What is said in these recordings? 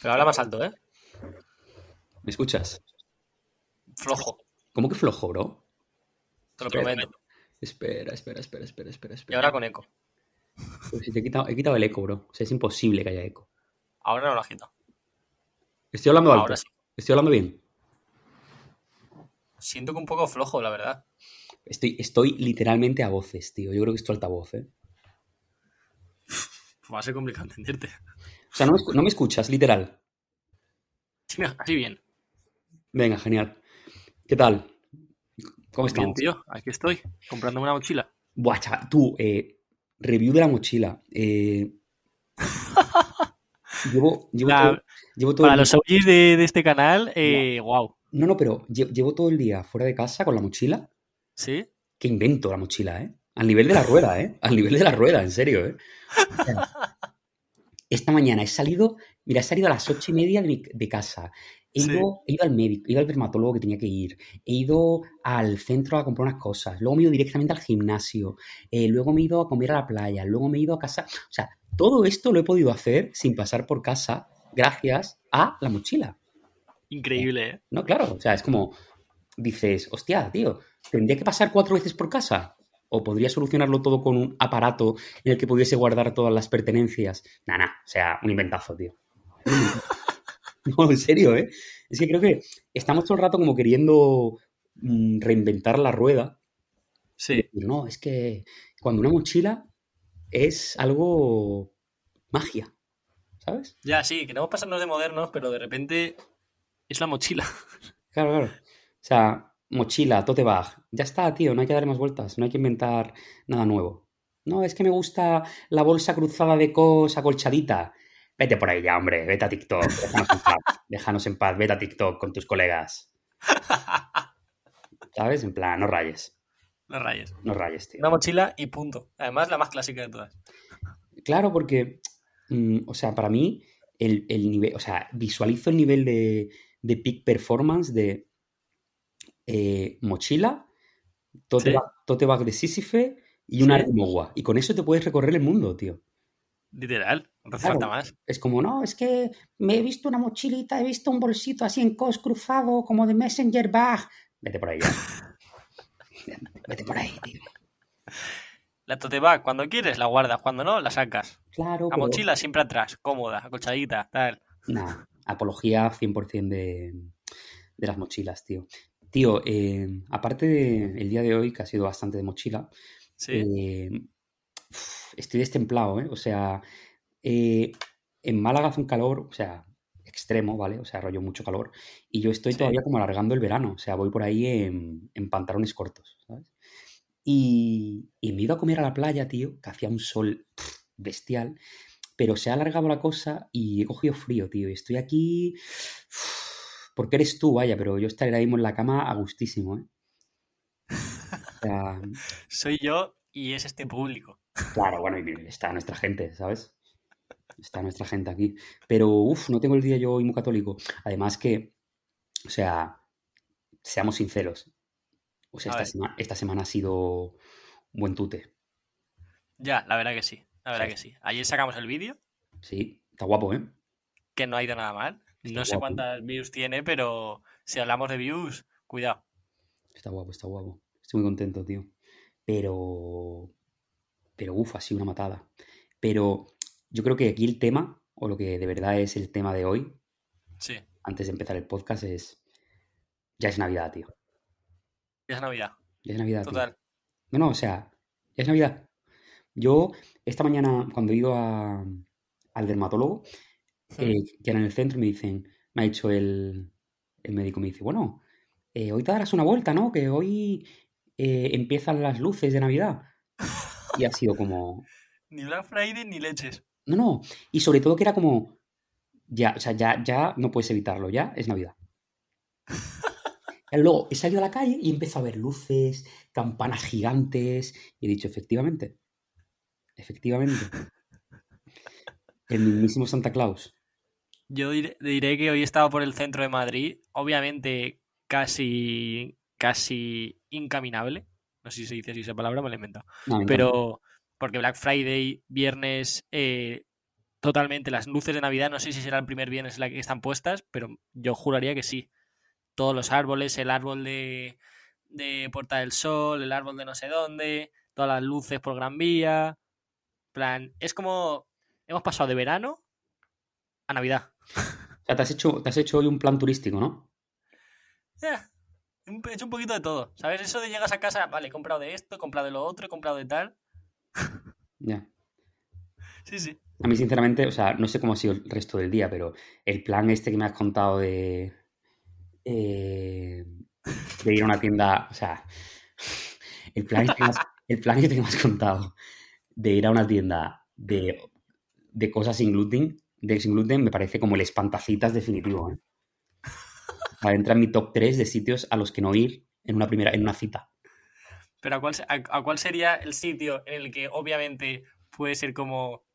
Pero habla más alto, ¿eh? ¿Me escuchas? Flojo. ¿Cómo que flojo, bro? Te lo Espera. prometo. Espera, espera, espera, espera, espera, Y espera. ahora con eco. Pues si te he quitado, he quitado el eco, bro. O sea, es imposible que haya eco. Ahora no lo agito. Estoy hablando alto. Ahora sí. Estoy hablando bien. Siento que un poco flojo, la verdad. Estoy, estoy literalmente a voces, tío. Yo creo que esto altavoz, ¿eh? Va a ser complicado entenderte. O sea, no me, escu- no me escuchas, literal. Sí, así bien. Venga, genial. ¿Qué tal? ¿Cómo Bien, estamos? tío. Aquí estoy, comprándome una mochila. Buah, chaval, tú, eh, review de la mochila. Eh, llevo, llevo, La- todo, llevo todo Para el los OGs de, de este canal, eh, wow. No, no, pero lle- llevo todo el día fuera de casa con la mochila. ¿Sí? Qué invento la mochila, ¿eh? Al nivel de la rueda, ¿eh? Al nivel de la rueda, en serio, ¿eh? O sea, esta mañana he salido, mira, he salido a las ocho y media de, mi- de casa. He Sí. ido, he ido al médico, he ido al dermatólogo que tenía que ir. He ido al centro a comprar unas cosas. Luego me he ido directamente al gimnasio. eh, luego me he ido a comer a la playa. Luego me he ido a casa. O sea, todo esto lo he podido hacer sin pasar por casa gracias a la mochila. Increíble, ¿eh? No, claro, o sea, es como dices, hostia, tío, ¿tendría que pasar cuatro veces por casa? ¿O podría solucionarlo todo con un aparato en el que pudiese guardar todas las pertenencias? Nah, nah, o sea, un inventazo, tío. No, en serio, ¿eh? Es que creo que estamos todo el rato como queriendo mm, reinventar la rueda. Sí. No, es que cuando una mochila es algo magia, ¿sabes? Ya, sí, queremos pasarnos de modernos, pero de repente es la mochila. Claro, claro. O sea, mochila, tote bag. Ya está, tío, no hay que dar más vueltas, no hay que inventar nada nuevo. No, es que me gusta la bolsa cruzada de cos acolchadita. Vete por ahí ya, hombre, vete a TikTok, déjanos en paz, déjanos en paz, vete a TikTok con tus colegas. ¿Sabes? En plan, no rayes, No rayes. no rayes, tío. Una mochila y punto. Además, la más clásica de todas. Claro, porque, mm, o sea, para mí, el, el nivel, o sea, visualizo el nivel de, de peak performance de eh, mochila, tote, Sí. bag, tote bag de Sísife y una Sí. Y con eso te puedes recorrer el mundo, tío. Literal. No hace Claro. falta más. Es como, no, es que me he visto una mochilita, he visto un bolsito así en cos cruzado, como de Messenger Bag. Vete por ahí ya. Vete por ahí, tío. La tote bag, cuando quieres, la guardas. Cuando no, la sacas. Claro, La pero- mochila siempre atrás, cómoda, acolchadita, tal. Nah, apología 100% de, de las mochilas, tío. Tío, eh, aparte del día de hoy, que ha sido bastante de mochila, Sí. eh, uf, estoy destemplado, ¿eh? O sea, eh, en Málaga hace un calor, o sea, extremo, ¿vale? O sea, rollo mucho calor. Y yo estoy Sí. todavía como alargando el verano, o sea, voy por ahí en, en pantalones cortos, ¿sabes? Y, y me he ido a comer a la playa, tío, que hacía un sol bestial, pero se ha alargado la cosa y he cogido frío, tío, y estoy aquí porque eres tú, vaya, pero yo estaré ahora mismo en la cama a gustísimo, ¿eh? O sea, Soy yo y es este público. Claro, bueno, y está nuestra gente, ¿sabes? Está nuestra gente aquí. Pero, uff, no tengo el día yo hoy muy católico. Además que, o sea, seamos sinceros. O sea, esta, ver. sema- esta semana ha sido un buen tute. Ya, la verdad que sí. La verdad Sí. que sí. Ayer sacamos el vídeo, Sí, está guapo, ¿eh? que no ha ido nada mal. No sé guapo. cuántas views tiene, pero si hablamos de views, cuidado. Está guapo, está guapo. Estoy muy contento, tío. Pero, pero, uff, sido una matada. Pero yo creo que aquí el tema, o lo que de verdad es el tema de hoy, Sí, antes de empezar el podcast, es, ya es Navidad, tío. ya es Navidad. Ya es Navidad, tío. Total. No, no, o sea, ya es Navidad. Yo, esta mañana, cuando he ido a- al dermatólogo, eh, que era en el centro, me dicen, me ha dicho el, el médico, me dice, bueno, eh, hoy te darás una vuelta, ¿no? Que hoy eh, empiezan las luces de Navidad. Y ha sido como, Ni Black Friday ni leches. no, no. Y sobre todo que era como, ya, o sea, ya, ya no puedes evitarlo, ya es Navidad. Luego he salido a la calle y empezado a ver luces, campanas gigantes, y he dicho, efectivamente, efectivamente. El mismísimo Santa Claus. Yo diré, diré que hoy he estado por el centro de Madrid, obviamente casi, casi incaminable. No sé si se dice así esa palabra, me la he inventado. No. Pero porque Black Friday, viernes, eh, totalmente las luces de Navidad. No sé si será el primer viernes en la que están puestas, pero yo juraría que sí. Todos los árboles, el árbol de, de Puerta del Sol, el árbol de no sé dónde, todas las luces por Gran Vía. plan, es como hemos pasado de verano a Navidad. O sea, te has hecho, te has hecho hoy un plan turístico, ¿no? Ya, he hecho un poquito de todo. ¿Sabes? Eso de llegas a casa, vale, he comprado de esto, he comprado de lo otro, he comprado de tal. Ya. Sí, sí. A mí, sinceramente, o sea, no sé cómo ha sido el resto del día, pero el plan este que me has contado de. eh, de ir a una tienda. O sea. El plan, este que me has, el plan este que me has contado de ir a una tienda de, de cosas sin gluten, de sin gluten, me parece como el espantacitas definitivo. ¿eh? Entra en mi top 3 de sitios a los que no ir en una primera, en una cita. Pero ¿a cuál, a, a cuál sería el sitio en el que obviamente puede ser como...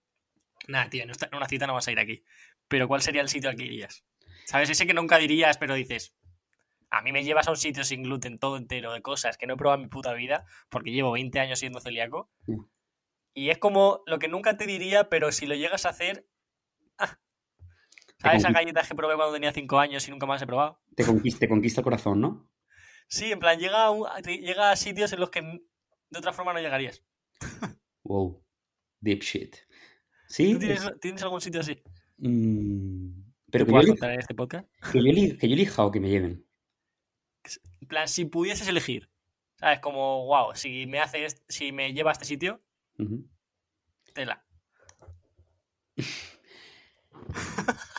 Nah, tío, en una cita no vas a ir aquí. Pero ¿cuál sería el sitio al que irías? ¿Sabes? Ese que nunca dirías, pero dices... A mí me llevas a un sitio sin gluten todo entero de cosas que no he probado en mi puta vida porque llevo 20 años siendo celíaco. Y es como lo que nunca te diría, pero si lo llegas a hacer... ah. ¿Sabes esas conquista, galletas que probé cuando tenía 5 años y nunca más he probado? te conquista, te conquista el corazón, ¿no? Sí, en plan, llega a, un- llega a sitios en los que de otra forma no llegarías. Wow. Deep shit. ¿Sí? ¿Tú tienes, tienes algún sitio así? Mm, pero ¿Te que yo, puedas elija, contar en este podcast? que, yo eli- que yo elija o que me lleven. En plan, si pudieses elegir, ¿sabes? Como, wow, si me haces, si me lleva a este sitio, Ujú. tela.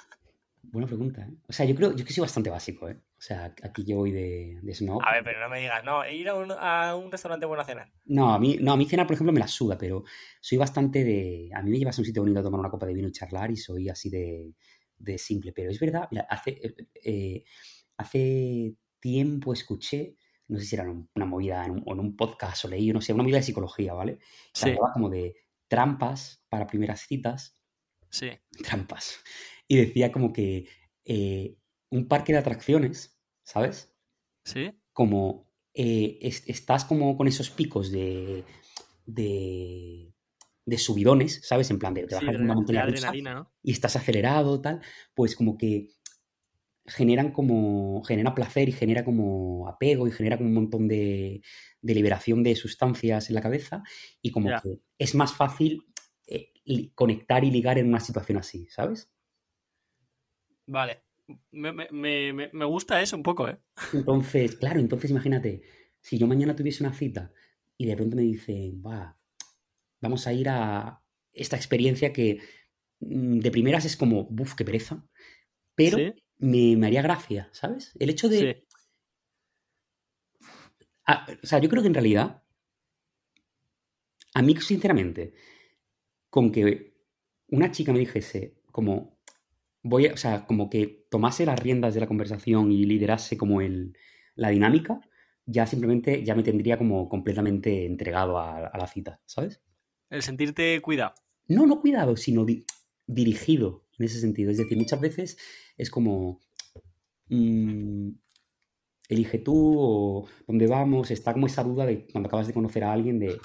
Buena pregunta, ¿eh? O sea, yo creo, yo que soy bastante básico, ¿eh? O sea, aquí yo voy de, de snob. A ver, pero no me digas, no, ir a un, a un restaurante bueno a cenar. No, a mí, no, a mí cenar, por ejemplo, me la suda, pero soy bastante de... A mí me llevas a un sitio bonito a tomar una copa de vino y charlar y soy así de, de simple. Pero es verdad, mira, hace, eh, eh, hace tiempo escuché, no sé si era un- una movida en un, o en un podcast o leí, no sé, una movida de psicología, ¿vale? Que Sí, hablaba como de trampas para primeras citas, sí, trampas. Y decía como que eh, un parque de atracciones, ¿sabes? sí, como eh, es- estás como con esos picos de, de, de subidones, ¿sabes? En plan de te sí, bajas de, una montaña rusa y estás acelerado, tal, pues como que generan como, genera placer y genera como apego y genera como un montón de, de liberación de sustancias en la cabeza y como que es más fácil eh, conectar y ligar en una situación así, ¿sabes? Vale. Me, me, me, me- gusta eso un poco, ¿eh? Entonces, claro, entonces imagínate, si yo mañana tuviese una cita y de pronto me dicen, va, vamos a ir a esta experiencia que mm, de primeras es como, buf, qué pereza, pero Sí, me, me haría gracia, ¿sabes? El hecho de, sí, ah, o sea, yo creo que en realidad, a mí sinceramente, con que una chica me dijese como, voy a, o sea, como que tomase las riendas de la conversación y liderase como el, la dinámica, ya simplemente ya me tendría como completamente entregado a, a la cita, ¿sabes? el sentirte cuidado. No, no cuidado, sino di- dirigido en ese sentido. Es decir, muchas veces es como, mm, elige tú o dónde vamos, está como esa duda de cuando acabas de conocer a alguien de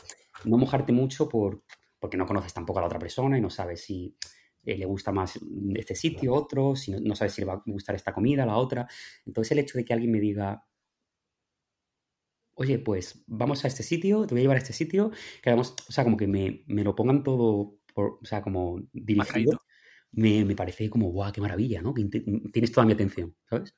no mojarte mucho por, porque no conoces tampoco a la otra persona y no sabes si eh, le gusta más este sitio, otro, si no, no sabes si le va a gustar esta comida, la otra. Entonces el hecho de que alguien me diga, oye, pues vamos a este sitio, te voy a llevar a este sitio, que además, o sea, como que me, me lo pongan todo, por, o sea, como dirigido, me, me parece como, guau, qué maravilla, ¿no? Que tienes toda mi atención, ¿sabes?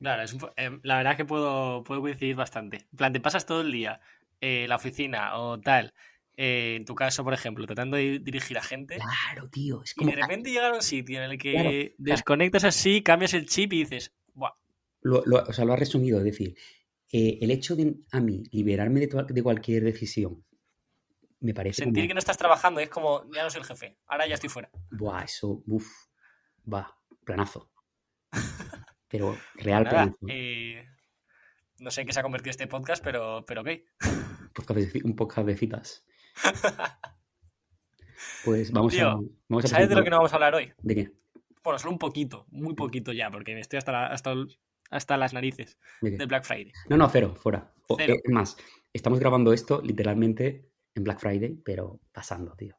Claro, es un em, la verdad es que puedo, puedo coincidir bastante. En plan, te pasas todo el día eh, en la oficina o tal, eh, en tu caso, por ejemplo, tratando de dirigir a gente, Claro, tío, es y como, de repente llegar a un sitio en el que desconectas así, cambias el chip y dices, Buah, lo, lo- o sea, lo has resumido, es decir, eh, el hecho de a mí liberarme de, de cualquier decisión me parece sentir como, que no estás trabajando es como, ya no soy el jefe, ahora ya estoy fuera. buah, eso, uff, va, planazo, pero real nada, planazo. eh, no sé en qué se ha convertido este podcast, pero, pero ok. Un podcast de citas. Pues vamos a, vamos a ¿sabes de lo que no vamos a hablar hoy? ¿De qué? Bueno, solo un poquito, muy poquito ya, porque me estoy hasta, la- hasta, hasta las narices ¿De Black Friday. No, no, cero, fuera. O- Cero. eh, es más, estamos grabando esto literalmente en Black Friday, pero pasando, tío.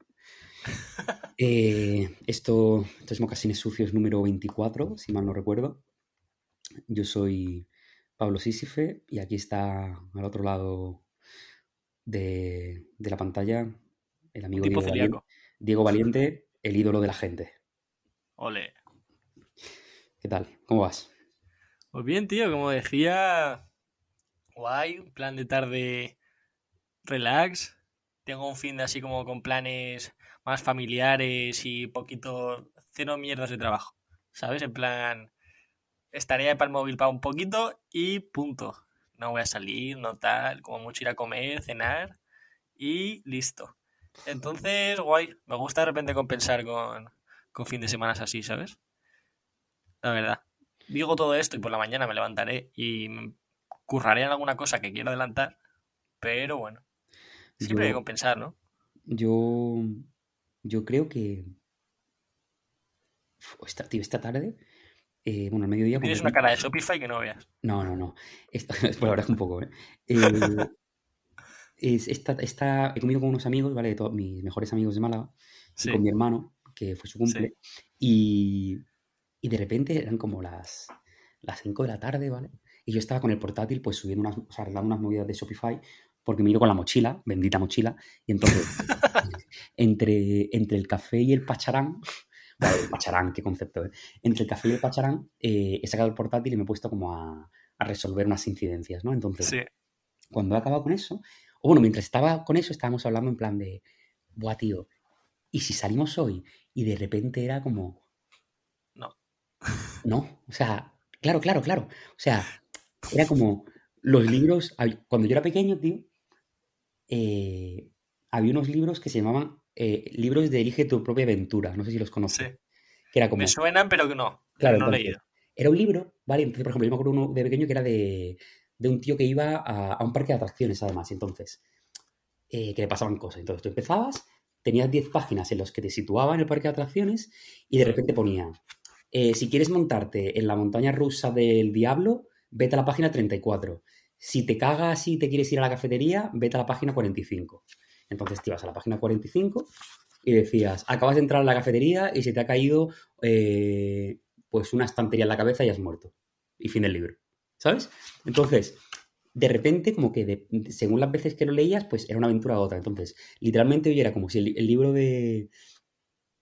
Eh, esto, esto es Mocasines Sucios número 24, si mal no recuerdo. Yo soy Pablo Sísife y aquí está al otro lado de, de la pantalla el amigo Diego Valiente. Diego Valiente, el ídolo de la gente. Ole. ¿Qué tal? ¿Cómo vas? Pues bien, tío, como decía, guay, un plan de tarde relax. Tengo un fin de así como con planes más familiares y poquito, cero mierdas de trabajo. ¿Sabes? En plan, estaré para el móvil para un poquito y punto. No voy a salir, no tal, como mucho ir a comer, cenar y listo. Entonces, guay, me gusta de repente compensar con, con fin de semanas así, ¿sabes? La verdad. Digo todo esto y por la mañana me levantaré y curraré en alguna cosa que quiero adelantar, pero bueno, siempre hay que compensar, ¿no? yo, yo creo que esta, tío, esta tarde, eh, bueno, al mediodía, Tienes una cara de Shopify que no veas. No, no, no. Esto, la verdad es un poco, ¿eh? Eh, es esta, esta- he comido con unos amigos, ¿vale? De todos mis mejores amigos de Málaga, y con Sí, mi hermano, que fue su sí, cumple, y, y de repente eran como las, las 5 de la tarde, ¿vale? Y yo estaba con el portátil, pues subiendo unas, o sea, arreglando unas movidas de Shopify, porque me he ido con la mochila, bendita mochila, y entonces, entre, entre el café y el pacharán, el pacharán, qué concepto, ¿eh? Entre el café y el pacharán, eh, he sacado el portátil y me he puesto como a, a resolver unas incidencias, ¿no? Entonces, sí. cuando he acabado con eso, o bueno, mientras estaba con eso, estábamos hablando en plan de, buah, tío, ¿y si salimos hoy? Y de repente era como, No. no, o sea, claro, claro, claro. O sea, era como los libros, cuando yo era pequeño, tío, eh, había unos libros que se llamaban eh, libros de Elige tu propia aventura, no sé si los Sí. conoces, que era Me como, suenan, pero que no. claro, No he leído. era un libro, ¿vale? Entonces, por ejemplo, yo me acuerdo uno de pequeño que era de, de un tío que iba a, a un parque de atracciones, además, entonces, eh, que le pasaban cosas. Entonces, tú empezabas, tenías 10 páginas en las que te situaba en el parque de atracciones y de repente ponía, eh, si quieres montarte en la montaña rusa del diablo, vete a la página 34. Si te cagas y te quieres ir a la cafetería, vete a la página 45. Entonces te ibas a la página 45 y decías, acabas de entrar a la cafetería y se te ha caído eh, pues una estantería en la cabeza y has muerto. Y fin del libro. ¿Sabes? Entonces, de repente, como que de- según las veces que lo leías, pues era una aventura u otra. Entonces, literalmente hoy era como si el, el libro de,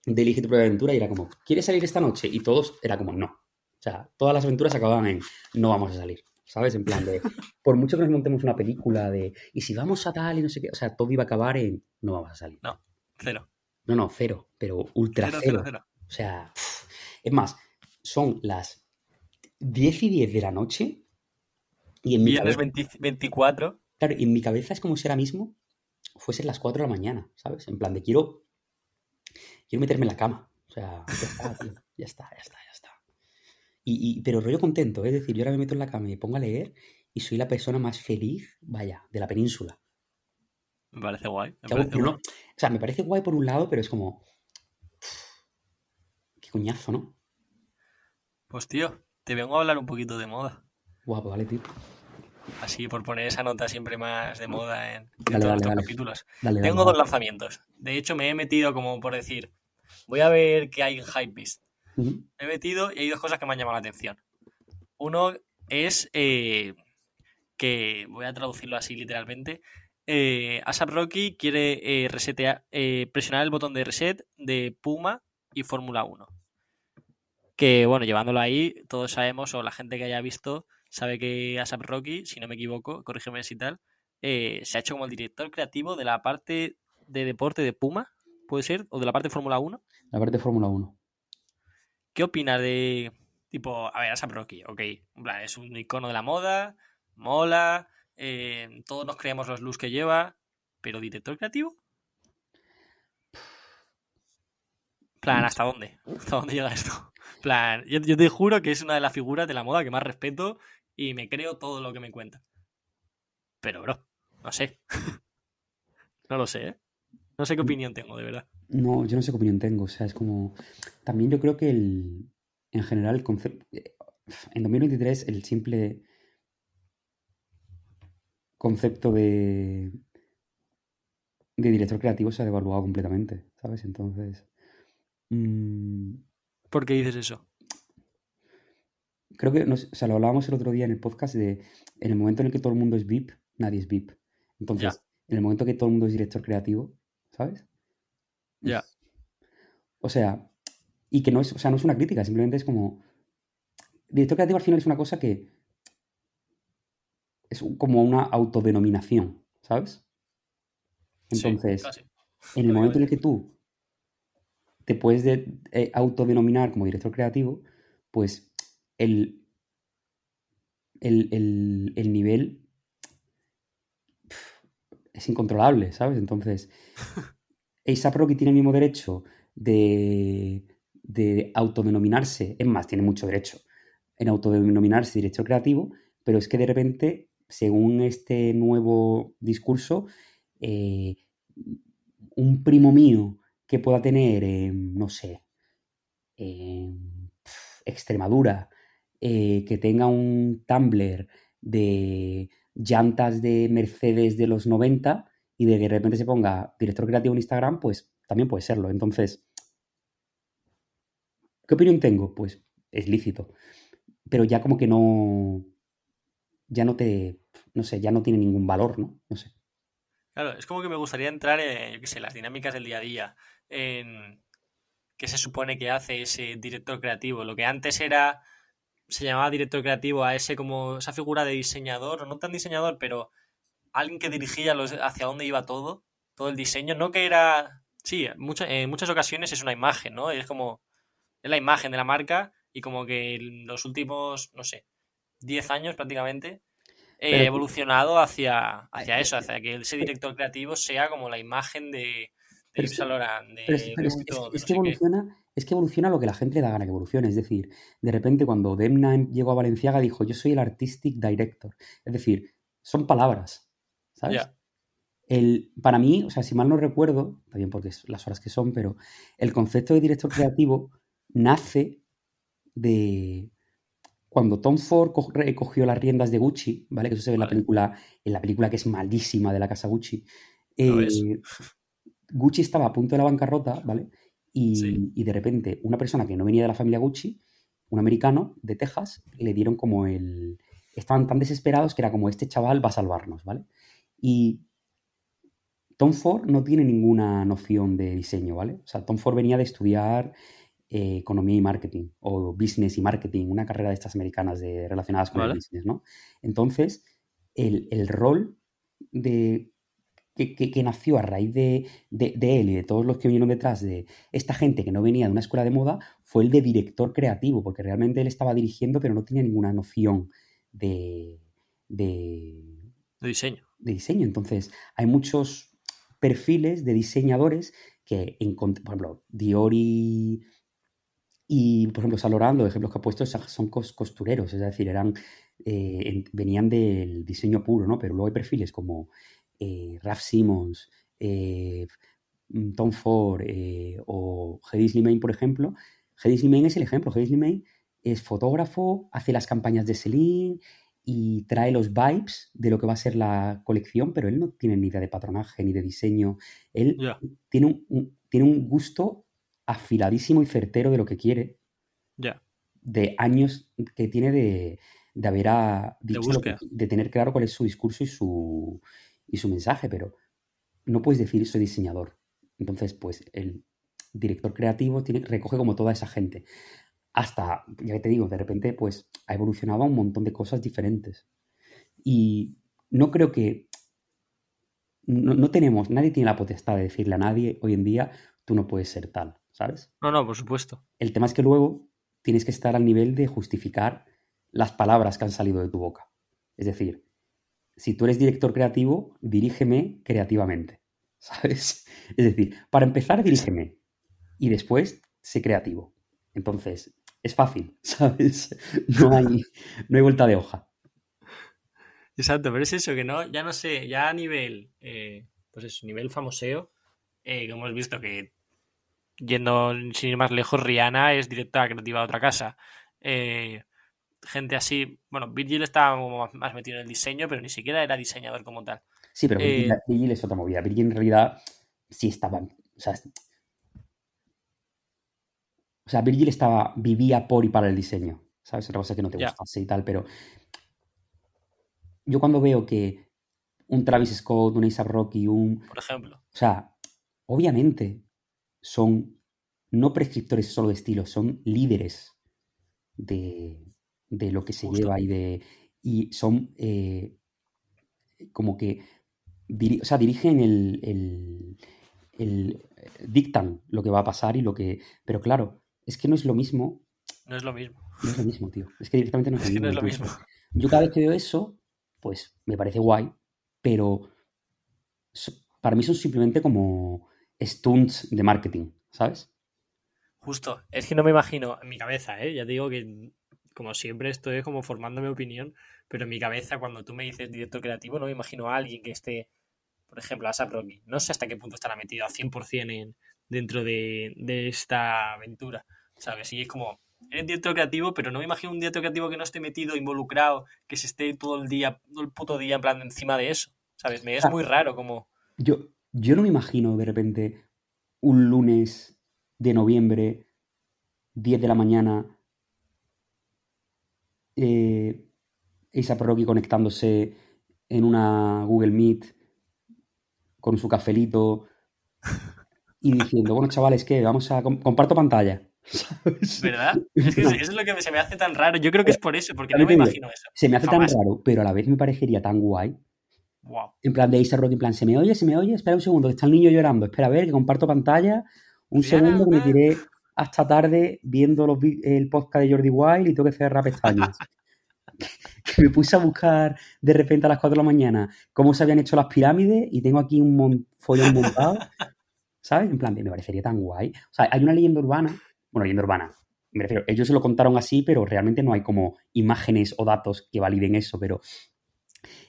de Elige tu propia aventura y era como, ¿quieres salir esta noche? Y todos era como, no. O sea, todas las aventuras acababan en, no vamos a salir. ¿Sabes? En plan de, por mucho que nos montemos una película de, y si vamos a tal y no sé qué, o sea, todo iba a acabar en, no vamos a salir. No, cero. No, no, cero, pero ultra Cero, cero. cero, cero. O sea, es más, son las 10 y 10 de la noche y en mi Viernes cabeza, 20 24. claro, y en mi cabeza es como si ahora mismo fuesen las 4 de la mañana, ¿sabes? En plan de quiero, quiero meterme en la cama. O sea, ya está, tío, ya está, ya está, ya está. Y, y- pero rollo contento, ¿eh? es decir, yo ahora me meto en la cama y me pongo a leer y soy la persona más feliz, vaya, de la península. Me parece guay. Me parece o sea, me parece guay por un lado, pero es como, qué coñazo, ¿no? Pues tío, te vengo a hablar un poquito de moda. Guapo, vale, tío. Así por poner esa nota siempre más de moda en, en Dale, todos dale, capítulos. Tengo dos lanzamientos. De hecho, me he metido como por decir, voy a ver qué hay en Hypebeast. Me he metido y hay dos cosas que me han llamado la atención. Uno es eh, que, voy a traducirlo así literalmente, eh, ASAP Rocky quiere eh, eh, presionar el botón de reset de Puma y Fórmula 1. Que bueno, llevándolo ahí, todos sabemos, o la gente que haya visto, sabe que ASAP Rocky, si no me equivoco, corrígeme si tal, se ha hecho como el director creativo de la parte de deporte de Puma, puede ser, o de la parte de Fórmula 1. La parte de Fórmula 1. ¿Qué opinas de, tipo, a ver, ASAP Rocky, ok, en plan, es un icono de la moda, mola, eh, todos nos creemos los looks que lleva, pero director creativo? plan, ¿hasta dónde? ¿Hasta dónde llega esto? plan, yo, yo te juro que es una de las figuras de la moda que más respeto y me creo todo lo que me cuenta. Pero, bro, no sé. no lo sé, ¿eh? No sé qué opinión tengo, de verdad. No, yo no sé qué opinión tengo. O sea, es como. También yo creo que el. En general, el concepto. En 2023, el simple concepto de. de director creativo se ha devaluado completamente, ¿sabes? Entonces... mm, ¿Por qué dices eso? creo que nos, o sea, lo hablábamos el otro día en el podcast de en el momento en el que todo el mundo es VIP, nadie es VIP. Entonces, Ya. en el momento que todo el mundo es director creativo, ¿sabes? Ya. O sea, y que no es, o sea, no es una crítica, simplemente es como. Director creativo al final es una cosa que. Es como una autodenominación, ¿sabes? Sí, Entonces, casi. en el momento en el que tú te puedes de- eh, autodenominar como director creativo, pues el, el, el- el nivel es incontrolable, ¿sabes? Entonces, ASAP Rocky tiene el mismo derecho de, de autodenominarse, es más, tiene mucho derecho en autodenominarse director creativo, pero es que de repente, según este nuevo discurso, eh, un primo mío que pueda tener, eh, no sé, pf, Extremadura, eh, que tenga un Tumblr de llantas de Mercedes de los 90 y de que de repente se ponga director creativo en Instagram, pues también puede serlo. Entonces, ¿qué opinión tengo? Pues es lícito. Pero ya como que no. Ya no te. No sé, ya no tiene ningún valor, ¿no? No sé. Claro, es como que me gustaría entrar en, yo qué sé, las dinámicas del día a día, en qué se supone que hace ese director creativo. Lo que antes era, se llamaba director creativo a ese como esa figura de diseñador, o no tan diseñador, pero alguien que dirigía los, hacia dónde iba todo, todo el diseño, no que era, sí, mucho- en muchas ocasiones es una imagen, ¿no? Es como, es la imagen de la marca y como que en los últimos, no sé, 10 años prácticamente, he Pero- evolucionado hacia, hacia Ay, eso, hacia que ese director creativo sea como la imagen de, de Pero Yves es que- Saint Laurent, de Pero es, pero es- Louis es- Vuitton, de es no que sé qué. evoluciona, es que evoluciona lo que la gente le da gana que evolucione. Es decir, de repente cuando Demna em- llegó a Valenciaga dijo, yo soy el artistic director. Es decir, son palabras, ¿sabes? El, para mí, o sea, si mal no recuerdo, también porque es las horas que son, pero el concepto de director creativo nace de cuando Tom Ford cogió las riendas de Gucci, ¿vale? Que eso se ve en la película, en la película que es malísima de la casa Gucci. Eh, Gucci estaba a punto de la bancarrota, ¿vale? Y, Sí. y de repente una persona que no venía de la familia Gucci, un americano de Texas, le dieron como el... Estaban tan desesperados que era como este chaval va a salvarnos, ¿vale? Y Tom Ford no tiene ninguna noción de diseño, ¿vale? O sea, Tom Ford venía de estudiar eh, economía y marketing o business y marketing, una carrera de estas americanas de, relacionadas con el business, ¿no? Entonces, el, el rol de, que, que- que nació a raíz de, de- de él y de todos los que vinieron detrás de esta gente que no venía de una escuela de moda fue el de director creativo, porque realmente él estaba dirigiendo, pero no tenía ninguna noción de, de, De diseño. De diseño. Entonces, hay muchos perfiles de diseñadores que, encont- por ejemplo, Dior y, por ejemplo, Laurent, los ejemplos que ha puesto son- son cos- costureros, es decir, eran, eh, en- venían del diseño puro, ¿no? Pero luego hay perfiles como eh, Ralph Simmons, eh, mm, Tom Ford eh, o Hedy Slimane, por ejemplo. Hedy Slimane es el ejemplo. Hedy Slimane es fotógrafo, hace las campañas de Celine y trae los vibes de lo que va a ser la colección, pero él no tiene ni idea de patronaje ni de diseño. Él tiene un, un- tiene un gusto afiladísimo y certero de lo que quiere, Ya. de años que tiene de, de haber ah, dicho que- de tener claro cuál es su discurso y su, y su mensaje, pero no puedes decir soy diseñador. Entonces, pues el director creativo tiene, recoge como toda esa gente. Hasta, ya te digo, de repente, pues ha evolucionado a un montón de cosas diferentes. Y no creo que. No, no tenemos, nadie tiene la potestad de decirle a nadie hoy en día, tú no puedes ser tal, ¿sabes? No, no, por supuesto. El tema es que luego tienes que estar al nivel de justificar las palabras que han salido de tu boca. Es decir, si tú eres director creativo, dirígeme creativamente, ¿sabes? Es decir, para empezar, dirígeme y después sé creativo. Entonces, es fácil, ¿sabes? No hay, no hay vuelta de hoja. Exacto, pero es eso, que no, ya no sé, ya a nivel, eh, pues eso, nivel famoseo, eh, que hemos visto que yendo sin ir más lejos, Rihanna es directora creativa de otra casa. Eh, gente así, bueno, Virgil estaba como más- metido en el diseño, pero ni siquiera era diseñador como tal. Sí, pero Eh, Virgil, Virgil es otra movida. Virgil en realidad sí estaba. O sea, o sea, Virgil estaba, vivía por y para el diseño. ¿Sabes? Otra cosa que no te Ya. gustase y tal, pero. Yo cuando veo que un Travis Scott, un A$AP Rocky, un. por ejemplo. O sea, obviamente son no prescriptores solo de estilo, son líderes de, de lo que se Justo. lleva y de. Y son eh, como que. diri- o sea, dirigen el, el, el- dictan lo que va a pasar y lo que. Pero claro, es que no es lo mismo. No es lo mismo. No es lo mismo, tío. Es que directamente no es Es lo que no mismo. es lo mismo. Yo cada vez que veo eso, pues me parece guay, pero para mí son simplemente como stunts de marketing, ¿sabes? Justo. Es que no me imagino en mi cabeza, ¿eh? Ya te digo que, como siempre, estoy como formando mi opinión, pero en mi cabeza, cuando tú me dices director creativo, no me imagino a alguien que esté, por ejemplo, a Rocky. No sé hasta qué punto estará metido a 100% en, dentro de, de esta aventura, ¿sabes? Y es como, eres director creativo, pero no me imagino un director creativo que no esté metido, involucrado, que se esté todo el día, todo el puto día en plan encima de eso, ¿sabes? Me es Ah. muy raro como... Yo, yo no me imagino de repente un lunes de noviembre, 10 de la mañana, eh, A$AP Rocky conectándose en una Google Meet con su cafelito y diciendo, bueno, chavales, ¿qué? Vamos a... com- comparto pantalla. ¿sabes? ¿Verdad? Es que eso es lo que se me hace tan raro. Yo creo que es por eso, porque no me imagino eso. Se me hace Jamás. tan raro, pero a la vez me parecería tan guay. Wow. En plan de A$AP Rocky, en plan, ¿se me oye? ¿Se me oye? Espera un segundo, que está el niño llorando. Espera, a ver, que comparto pantalla. Un Diana, segundo que me tiré hasta tarde viendo los el podcast de Jordi Wild y tengo que cerrar pestañas. que me puse a buscar de repente a las 4 de la mañana cómo se habían hecho las pirámides y tengo aquí un follón montado. ¿Sabes? En plan, me parecería tan guay. O sea, hay una leyenda urbana, bueno, leyenda urbana, me refiero, ellos se lo contaron así, pero realmente no hay como imágenes o datos que validen eso, pero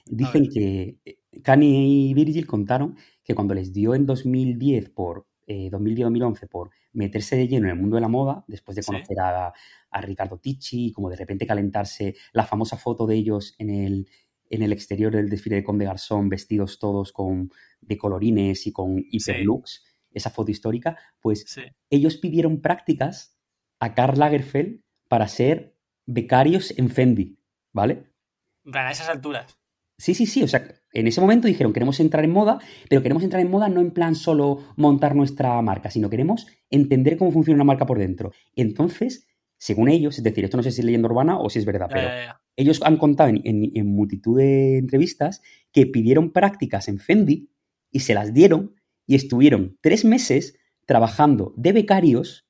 dicen que eh, Kanye y Virgil contaron que cuando les dio en 2010 por eh, 2010-2011 por meterse de lleno en el mundo de la moda, después de Sí. conocer a, a Ricardo Ticci, y como de repente calentarse la famosa foto de ellos en el, en el exterior del desfile de Conde Garzón, vestidos todos con de colorines y con hiperlooks, esa foto histórica, pues Sí. ellos pidieron prácticas a Karl Lagerfeld para ser becarios en Fendi, ¿vale? A esas alturas. Sí, sí, sí. O sea, en ese momento dijeron queremos entrar en moda, pero queremos entrar en moda no en plan solo montar nuestra marca, sino queremos entender cómo funciona una marca por dentro. Entonces, según ellos, es decir, esto no sé si es leyenda urbana o si es verdad, Ya, pero ya, ya. ellos han contado en, en- en multitud de entrevistas que pidieron prácticas en Fendi y se las dieron y estuvieron tres meses trabajando de becarios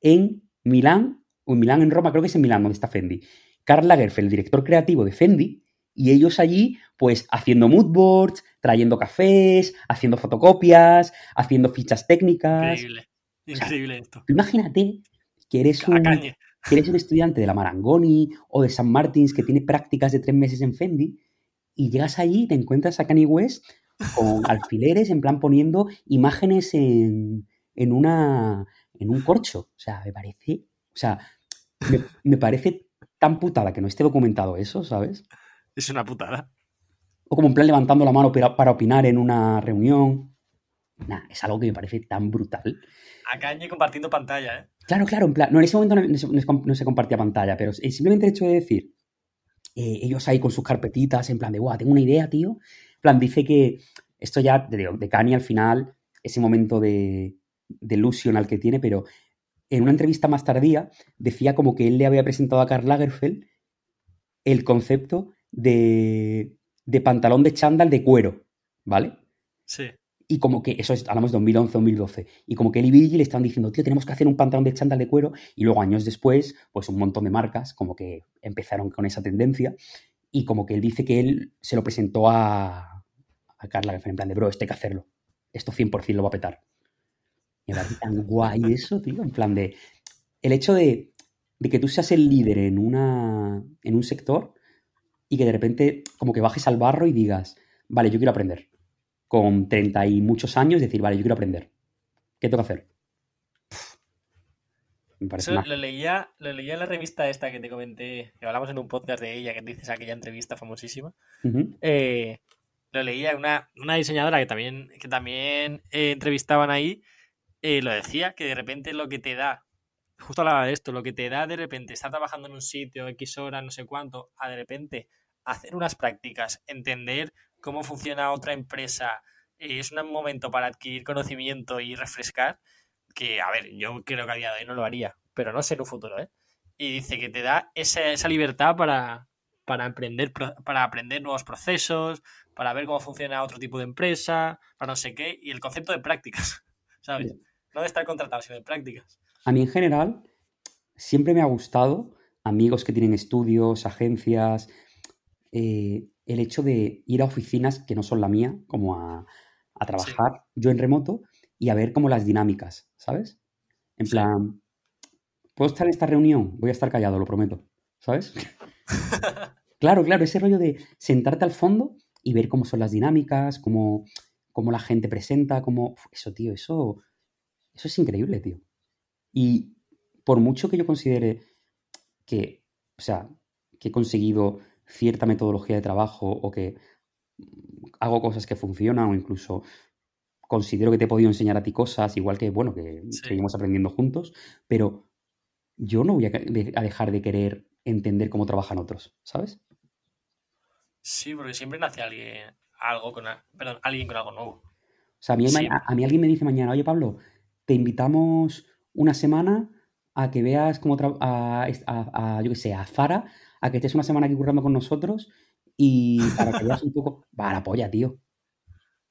en Milán, o en Milán, en Roma, creo que es en Milán donde está Fendi. Karl Lagerfeld, el director creativo de Fendi, y ellos allí, pues, haciendo moodboards, trayendo cafés, haciendo fotocopias, haciendo fichas técnicas. Increíble. Increíble esto. Imagínate que eres un, que eres un estudiante de la Marangoni o de San Martins que tiene prácticas de tres meses en Fendi y llegas allí y te encuentras a Kanye West con alfileres, en plan poniendo imágenes en, en, una, en un corcho. O sea, me parece, o sea, me, me parece tan putada que no esté documentado eso, ¿sabes? Es una putada. O como en plan levantando la mano para, para opinar en una reunión. Nah, es algo que me parece tan brutal. A caña y compartiendo pantalla, ¿eh? Claro, claro, en plan, no, en ese momento no, no se- no se com- no se compartía pantalla, pero es simplemente el hecho de decir, eh, ellos ahí con sus carpetitas, en plan de, guau, tengo una idea, tío. En plan, dice que esto ya, digo, de Kanye al final, ese momento de, de ilusión al que tiene, pero en una entrevista más tardía decía como que él le había presentado a Karl Lagerfeld el concepto de, de pantalón de chándal de cuero, ¿vale? Sí. Y como que, eso es, hablamos de 2011, 2012, y como que él y Virgil le estaban diciendo, tío, tenemos que hacer un pantalón de chándal de cuero, y luego años después, pues un montón de marcas como que empezaron con esa tendencia, y como que él dice que él se lo presentó a, a Lagerfeld, en plan de, bro, esto hay que hacerlo, esto 100% lo va a petar. Me parece tan guay eso, tío, en plan de, el hecho de, de que tú seas el líder en, una, en un sector, y que de repente como que bajes al barro y digas, vale, yo quiero aprender con 30 y muchos años, decir, vale, yo quiero aprender. ¿Qué tengo que hacer? Me parece Eso lo leía, lo leía en la revista esta que te comenté, que hablamos en un podcast de ella, que dices aquella entrevista famosísima. Eh, lo leía, una, una diseñadora que también, que también eh, entrevistaban ahí, eh, lo decía, que de repente lo que te da, justo hablaba de esto, lo que te da de repente estar trabajando en un sitio, X horas, no sé cuánto, a de repente hacer unas prácticas, entender cómo funciona otra empresa, eh, es un momento para adquirir conocimiento y refrescar, que, a ver, yo creo que a día de hoy no lo haría, pero no sé en un futuro, ¿eh? Y dice que te da esa, esa libertad para, para, aprender, para aprender nuevos procesos, para ver cómo funciona otro tipo de empresa, para no sé qué, y el concepto de prácticas, ¿sabes? No de estar contratado, sino de prácticas. A mí en general siempre me ha gustado amigos que tienen estudios, agencias, eh, el hecho de ir a oficinas que no son la mía, como a, a trabajar yo en remoto y a ver como las dinámicas, ¿sabes? En plan, ¿puedo estar en esta reunión? Voy a estar callado, lo prometo, ¿sabes? claro, claro, ese rollo de sentarte al fondo y ver cómo son las dinámicas, cómo, cómo la gente presenta, cómo... Eso, tío, eso, eso es increíble, tío. Y por mucho que yo considere que, o sea, que he conseguido cierta metodología de trabajo o que hago cosas que funcionan o incluso considero que te he podido enseñar a ti cosas, igual que, bueno, que seguimos aprendiendo juntos, pero yo no voy a, dejar de querer entender cómo trabajan otros, ¿sabes? Sí, porque siempre nace alguien, algo con, perdón, alguien con algo nuevo. O sea, a mí, a, mí alguien me dice mañana, oye Pablo, te invitamos una semana a que veas cómo a, a, yo qué sé, a Zara, a que estés una semana aquí currando con nosotros y para que veas un poco, va la polla, tío.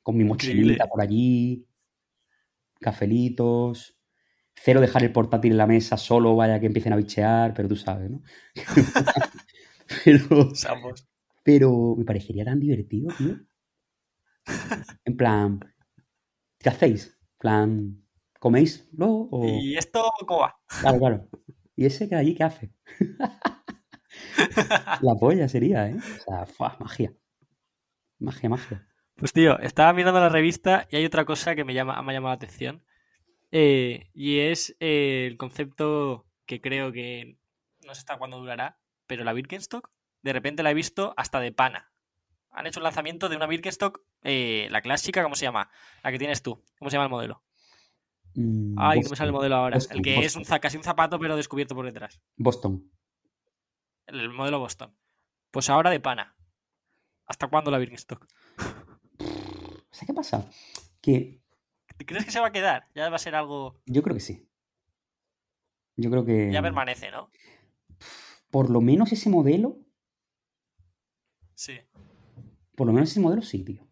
Con mi mochilita por allí, cafelitos, cero dejar el portátil en la mesa solo, vaya que empiecen a bichear, pero tú sabes, ¿no? pero, pero me parecería tan divertido, tío. En plan, ¿qué hacéis? En plan, ¿coméis luego? ¿Y esto cómo va? Claro, claro. ¿Y ese que allí qué hace? La polla sería, ¿eh? O sea, magia. Magia, magia. Pues tío, estaba mirando la revista y hay otra cosa que me, llama, me ha llamado la atención. Eh, y es eh, el concepto que creo que no sé hasta cuándo durará, pero la Birkenstock, de repente la he visto hasta de pana. Han hecho el lanzamiento de una Birkenstock, eh, la clásica, ¿cómo se llama? La que tienes tú. ¿Cómo se llama el modelo? Mm, Ay, ¿cómo sale el modelo ahora? el que es un, casi un zapato pero descubierto por detrás. Boston el modelo Boston. Pues ahora de pana. ¿Hasta cuándo la Birkenstock? ¿Sabes qué pasa? Que... ¿Crees que se va a quedar? ¿Ya va a ser algo...? Yo creo que sí. Yo creo que... Ya permanece, ¿no? Por lo menos ese modelo... Sí. Por lo menos ese modelo sí, tío.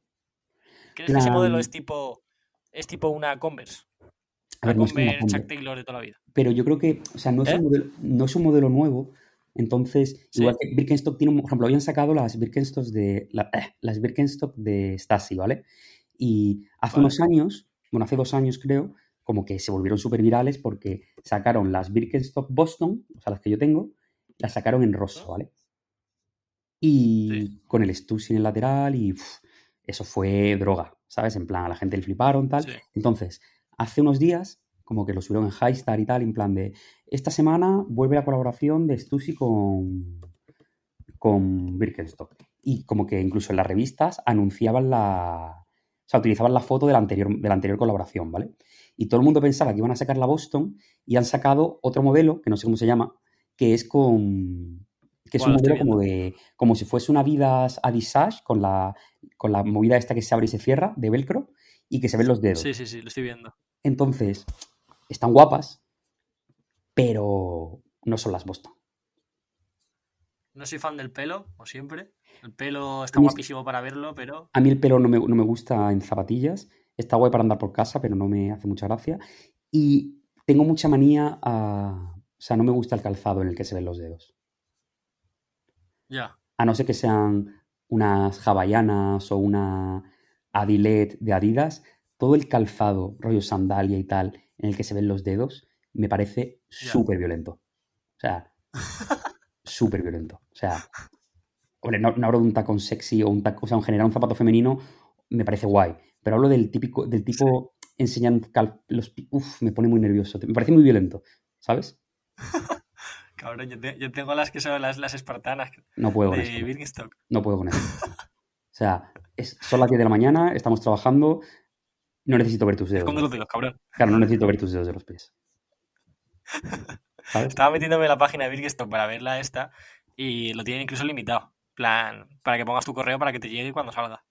¿Crees que ese modelo es tipo... Es tipo una Converse? A ver, Converse, Chuck Taylor de toda la vida. Pero yo creo que... O sea, no es, un, ¿Eh? modelo, no es un modelo nuevo, entonces, igual que Birkenstock tiene, por ejemplo, habían sacado las Birkenstock de, eh, las Birkenstock de Stasi, ¿vale? Y hace unos años, bueno, hace dos años creo, como que se volvieron súper virales porque sacaron las Birkenstock Boston, o sea, las que yo tengo, las sacaron en rosa, ¿vale? Y con el Stussy en el lateral y eso fue droga, ¿sabes? En plan, a la gente le fliparon, tal. Entonces, hace unos días como que lo subieron en Highstar y tal, en plan de, esta semana vuelve la colaboración de Stussy con, con Birkenstock. Y como que incluso en las revistas anunciaban la, o sea, utilizaban la foto de la anterior, de la anterior colaboración, ¿vale? Y todo el mundo pensaba que iban a sacar la Boston y han sacado otro modelo, que no sé cómo se llama, que es con, que es un modelo como de, como si fuese una Adidas Adisage con la, con la movida esta que se abre y se cierra de velcro y que se ven los dedos. Sí, sí, sí, lo estoy viendo. Entonces, están guapas, pero no son las Boston. No soy fan del pelo, como siempre. El pelo está guapísimo para verlo, pero. A mí el pelo no me, gusta en zapatillas. Está guay para andar por casa, pero no me hace mucha gracia. Y tengo mucha manía a. O sea, no me gusta el calzado en el que se ven los dedos. Ya. A no ser que sean unas hawaianas o una Adilet de Adidas, todo el calzado, rollo sandalia y tal, en el que se ven los dedos, me parece súper violento. O sea, súper violento. O sea, hombre, no, hablo de un tacón sexy o un tacón, o sea, en general un zapato femenino me parece guay, pero hablo del típico, del tipo enseñando los... Uf, me pone muy nervioso, me parece muy violento, ¿sabes? Cabrón, yo, tengo las que son las, las espartanas. No puedo con eso. No puedo con eso. O sea, es, son las 10 de la mañana, estamos trabajando, no necesito ver tus dedos. Esconde los dedos, cabrón. Claro, no necesito ver tus dedos de los pies. ¿Sabes? Estaba metiéndome en la página de Birkenstock para verla esta y lo tienen incluso limitado. plan, para que pongas tu correo para que te llegue cuando salga.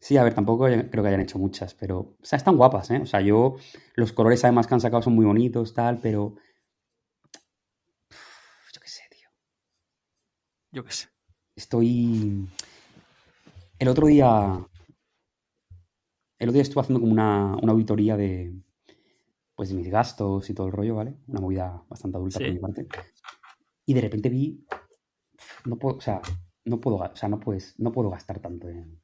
Sí, a ver, tampoco creo que hayan hecho muchas, pero, o sea, están guapas, ¿eh? O sea, yo, los colores además que han sacado son muy bonitos, tal, pero... Yo qué sé, tío. Yo qué sé. Estoy... El otro día... El otro día estuve haciendo como una, una auditoría de, pues, mis gastos y todo el rollo, ¿vale? Una movida bastante adulta Sí. por mi parte. Y de repente vi... No puedo, o sea, no puedo, o sea, no puedes, no puedo gastar tanto en...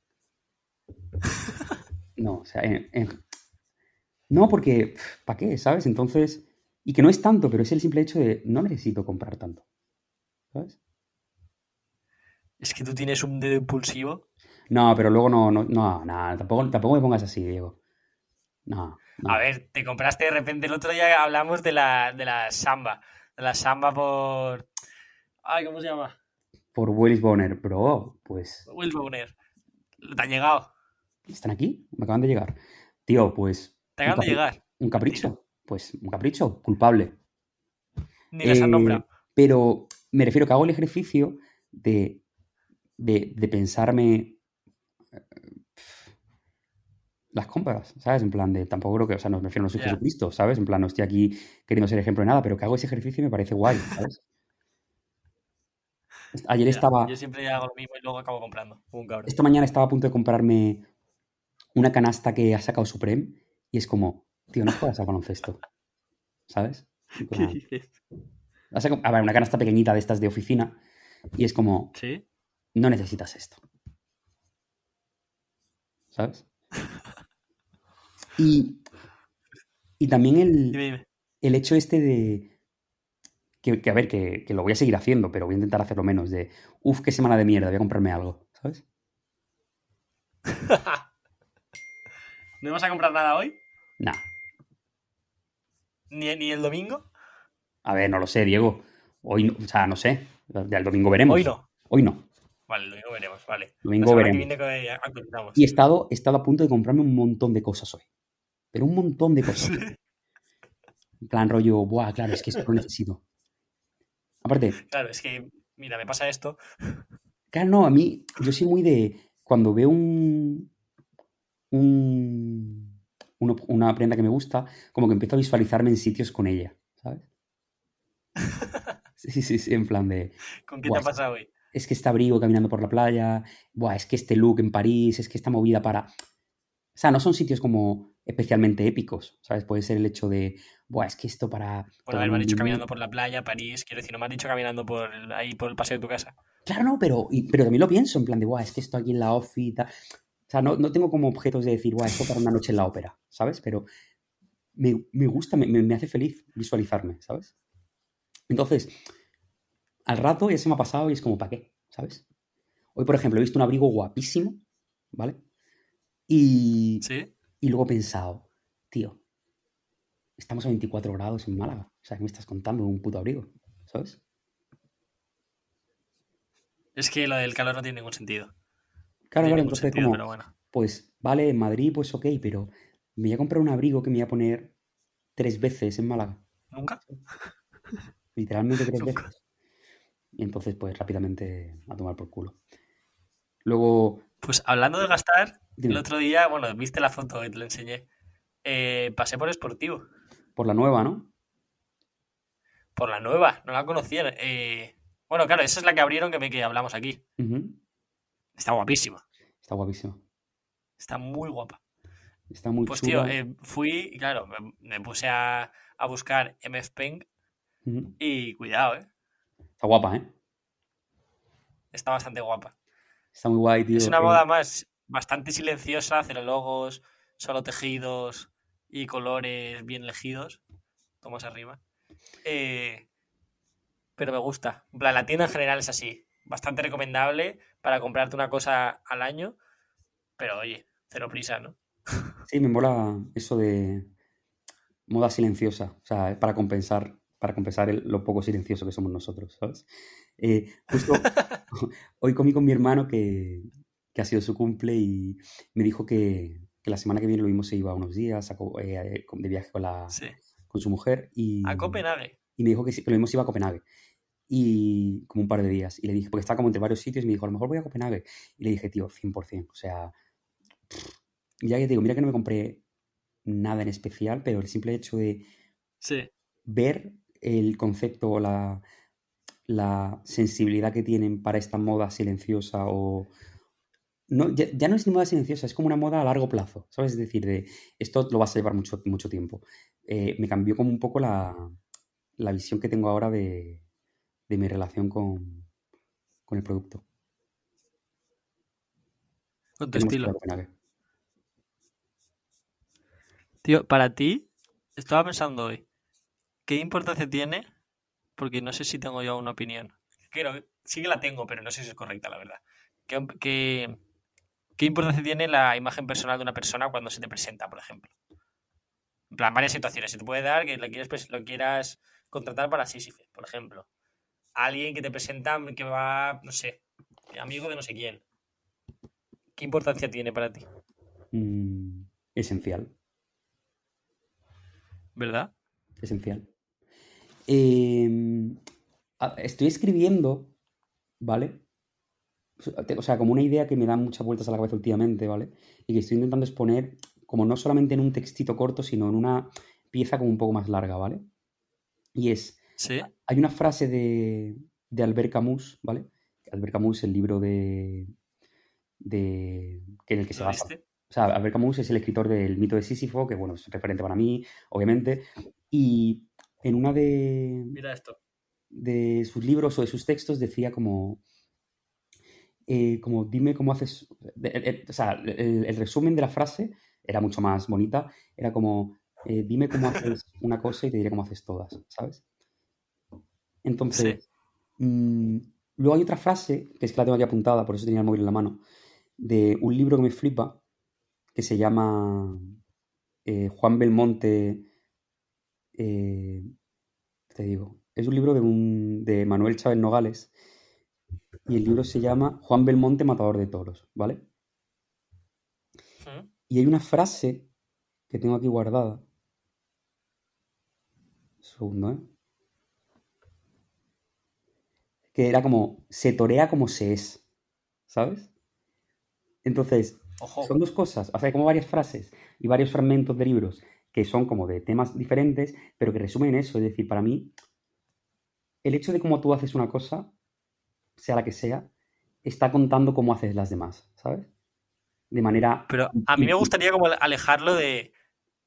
No, o sea, en- en- No, porque, ¿para qué? ¿Sabes? Entonces, y que no es tanto, pero es el simple hecho de no necesito comprar tanto. ¿Sabes? Es que tú tienes un dedo impulsivo. No, pero luego no, no, no, no, tampoco, tampoco me pongas así, Diego. No. A ver, te compraste de repente el otro día hablamos de la, de la samba. De la samba por. Ay, ¿cómo se llama? Por Willis Bonner, bro, pues, Will Bowner. ¿Te han llegado? ¿están aquí? Me acaban de llegar. Tío, pues, ¿Te acaban de llegar? un capricho. Pues, un capricho, culpable. Ni les han Eh, nombrado. Pero me refiero que hago el ejercicio de, de, de pensarme eh, las compras, ¿sabes? En plan de, tampoco creo que, o sea, no me refiero, no soy. Jesucristo, ¿sabes? En plan, no estoy aquí queriendo ser ejemplo de nada, pero que hago ese ejercicio y me parece guay, ¿sabes? Ayer estaba, Yo siempre hago lo mismo y luego acabo comprando. como Un cabrón. esta mañana estaba a punto de comprarme una canasta que ha sacado Supreme y es como, tío, no juegas al baloncesto, ¿sabes? ¿Qué dices? a ver, una canasta pequeñita de estas de oficina y es como, ¿Sí? no necesitas esto. ¿Sabes? Y, y también el, Dime, dime. el hecho este de... Que, que, a ver, que, que lo voy a seguir haciendo, pero voy a intentar hacerlo menos. De, uff, qué semana de mierda, voy a comprarme algo. ¿Sabes? ¿No vas a comprar nada hoy? Nah. ¿Ni, ni el domingo? A ver, no lo sé, Diego. Hoy, no- o sea, no sé. Ya el domingo veremos. Hoy no. Hoy no. Vale, el domingo veremos, vale. Domingo veremos. que viene que actualizamos. Y he estado, he estado a punto de comprarme un montón de cosas hoy. Pero un montón de cosas. Sí. En plan rollo, buah, claro, es que esto lo necesito. Aparte, Claro, es que, mira, me pasa esto. Claro, no, a mí, yo soy muy de. Cuando veo un. un una prenda que me gusta, como que empiezo a visualizarme en sitios con ella, ¿sabes? Sí, sí, sí, en plan de. ¿Con qué te ha pasado hoy? Es que este abrigo caminando por la playa, buah, es que este look en París, es que esta movida para. O sea, no son sitios como especialmente épicos, ¿sabes? Puede ser el hecho de, buah, es que esto para. Bueno, a ver, me has dicho caminando por la playa, París. Quiero decir, no me has dicho caminando por el- ahí por el paseo de tu casa. Claro, no, pero, y- pero también lo pienso, en plan de, guau, es que esto aquí en la ofi y tal. O sea, no, no tengo como objetos de decir, guau, esto para una noche en la ópera, ¿sabes? Pero me, me gusta, me, me- me hace feliz visualizarme, ¿sabes? Entonces, al rato ya se me ha pasado y es como, ¿para qué? ¿Sabes? Hoy, por ejemplo, he visto un abrigo guapísimo, ¿vale? Y, ¿Sí? Y luego he pensado, tío, estamos a 24 grados en Málaga. O sea, ¿qué me estás contando un puto abrigo? ¿Sabes? Es que lo del calor no tiene ningún sentido. No Claro, tiene claro, entonces sentido, como, pero bueno. pues vale, en Madrid, pues ok, pero me voy a comprar un abrigo que me voy a poner tres veces en Málaga. ¿Nunca? Literalmente tres Nunca. veces. Y entonces, pues rápidamente a tomar por culo. Luego, Pues hablando de gastar, dime, el otro día, bueno, viste la foto que te la enseñé. Eh, pasé por Sportivo, por la nueva, ¿no? por la nueva, no la conocía. eh, bueno, claro, esa es la que abrieron que, me, que hablamos aquí. Está guapísima, Está guapísimo. está muy guapa. Está muy Pues tío, eh, fui, claro, me, me puse a, a buscar MF Peng y cuidado, ¿eh? Está guapa, ¿eh? Está bastante guapa. Está muy guay, tío. Es una moda más bastante silenciosa, cero logos, solo tejidos y colores bien elegidos. Tomas arriba. Eh, pero me gusta. La tienda en general es así. Bastante recomendable para comprarte una cosa al año. Pero oye, cero prisa, ¿no? Sí, me mola eso de moda silenciosa. O sea, para compensar, para compensar el- lo poco silencioso que somos nosotros, ¿sabes? Eh, justo hoy comí con mi hermano que, que ha sido su cumple y me dijo que, que la semana que viene lo mismo se iba unos días a eh, de viaje con, la, Sí. con su mujer y, A Copenhague. y me dijo que, que lo mismo se iba a Copenhague. Y como un par de días. Y le dije, porque estaba como entre varios sitios, y me dijo, a lo mejor voy a Copenhague. Y le dije, tío, 100%. O sea, ya que te digo, mira que no me compré nada en especial, pero el simple hecho de Sí. ver el concepto o la, la sensibilidad que tienen para esta moda silenciosa o... No, ya, ya no es ni moda silenciosa, es como una moda a largo plazo, ¿sabes? Es decir, de esto lo vas a llevar mucho, mucho tiempo. Eh, me cambió como un poco la, la visión que tengo ahora de, de mi relación con, con el producto. Con tu estilo. Tío, para ti, estaba pensando hoy, ¿qué importancia tiene? Porque no sé si tengo yo una opinión. Creo, sí que la tengo, pero no sé si es correcta, la verdad. ¿Qué, qué, qué importancia tiene la imagen personal de una persona cuando se te presenta, por ejemplo? En plan, varias situaciones. Se te puede dar que lo quieras, pres- lo quieras contratar para Sísifes, por ejemplo. Alguien que te presenta que va, no sé, amigo de no sé quién. ¿Qué importancia tiene para ti? Mm, esencial. ¿Verdad? Esencial. Eh, a- estoy escribiendo, ¿vale? O sea, como una idea que me da muchas vueltas a la cabeza últimamente, ¿vale? Y que estoy intentando exponer como no solamente en un textito corto, sino en una pieza como un poco más larga, ¿vale? Y es, Sí. hay una frase de, de Albert Camus, ¿vale? Albert Camus, el libro de, de en el que se ¿Lo basa o sea, Albert Camus es el escritor del mito de Sísifo, que bueno, es referente para mí, obviamente. Y en una de, Mira esto. de sus libros o de sus textos decía como, eh, como dime cómo haces, o sea, el, el resumen de la frase era mucho más bonita, era como, eh, dime cómo haces una cosa y te diré cómo haces todas, ¿sabes? Entonces, mm, luego hay otra frase, que es que la tengo aquí apuntada, por eso tenía el móvil en la mano, de un libro que me flipa, que se llama eh, Juan Belmonte, eh, te digo, es un libro de, un, de Manuel Chávez Nogales y el libro se llama Juan Belmonte, Matador de Toros, ¿vale? Y hay una frase que tengo aquí guardada. Un segundo, ¿eh? Que era como, se torea como se es, ¿sabes? Entonces, Ojo. son dos cosas, o sea, hay como varias frases y varios fragmentos de libros que son como de temas diferentes, pero que resumen eso. Es decir, para mí, el hecho de cómo tú haces una cosa, sea la que sea, está contando cómo haces las demás, ¿sabes? De manera... Pero a mí me gustaría como alejarlo de.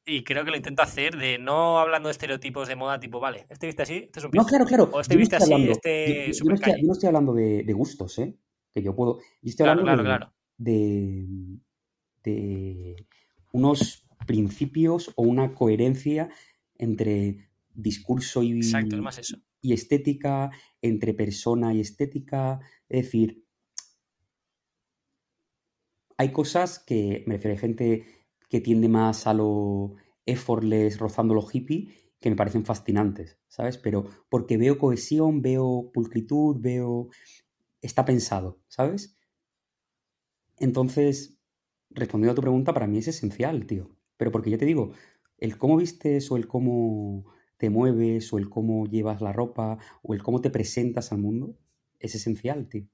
Y creo que lo intento hacer de no hablando de estereotipos de moda tipo, vale, este viste así, este es un No, claro, claro. O este yo viste así, hablando- este yo- yo- yo no estoy, calle. yo no estoy hablando de, de gustos, ¿eh? Que yo puedo... Yo estoy Claro, hablando claro, de, claro. de, de unos principios o una coherencia entre discurso y, Exacto, es más eso. y estética, entre persona y estética. Es decir, hay cosas que, me refiero, hay gente que tiende más a lo effortless, rozando lo hippie, que me parecen fascinantes, ¿sabes? Pero porque veo cohesión, veo pulcritud, veo... Está pensado, ¿sabes? Entonces, respondiendo a tu pregunta, para mí es esencial, tío. Pero porque ya te digo, el cómo vistes o el cómo te mueves o el cómo llevas la ropa o el cómo te presentas al mundo es esencial, tío.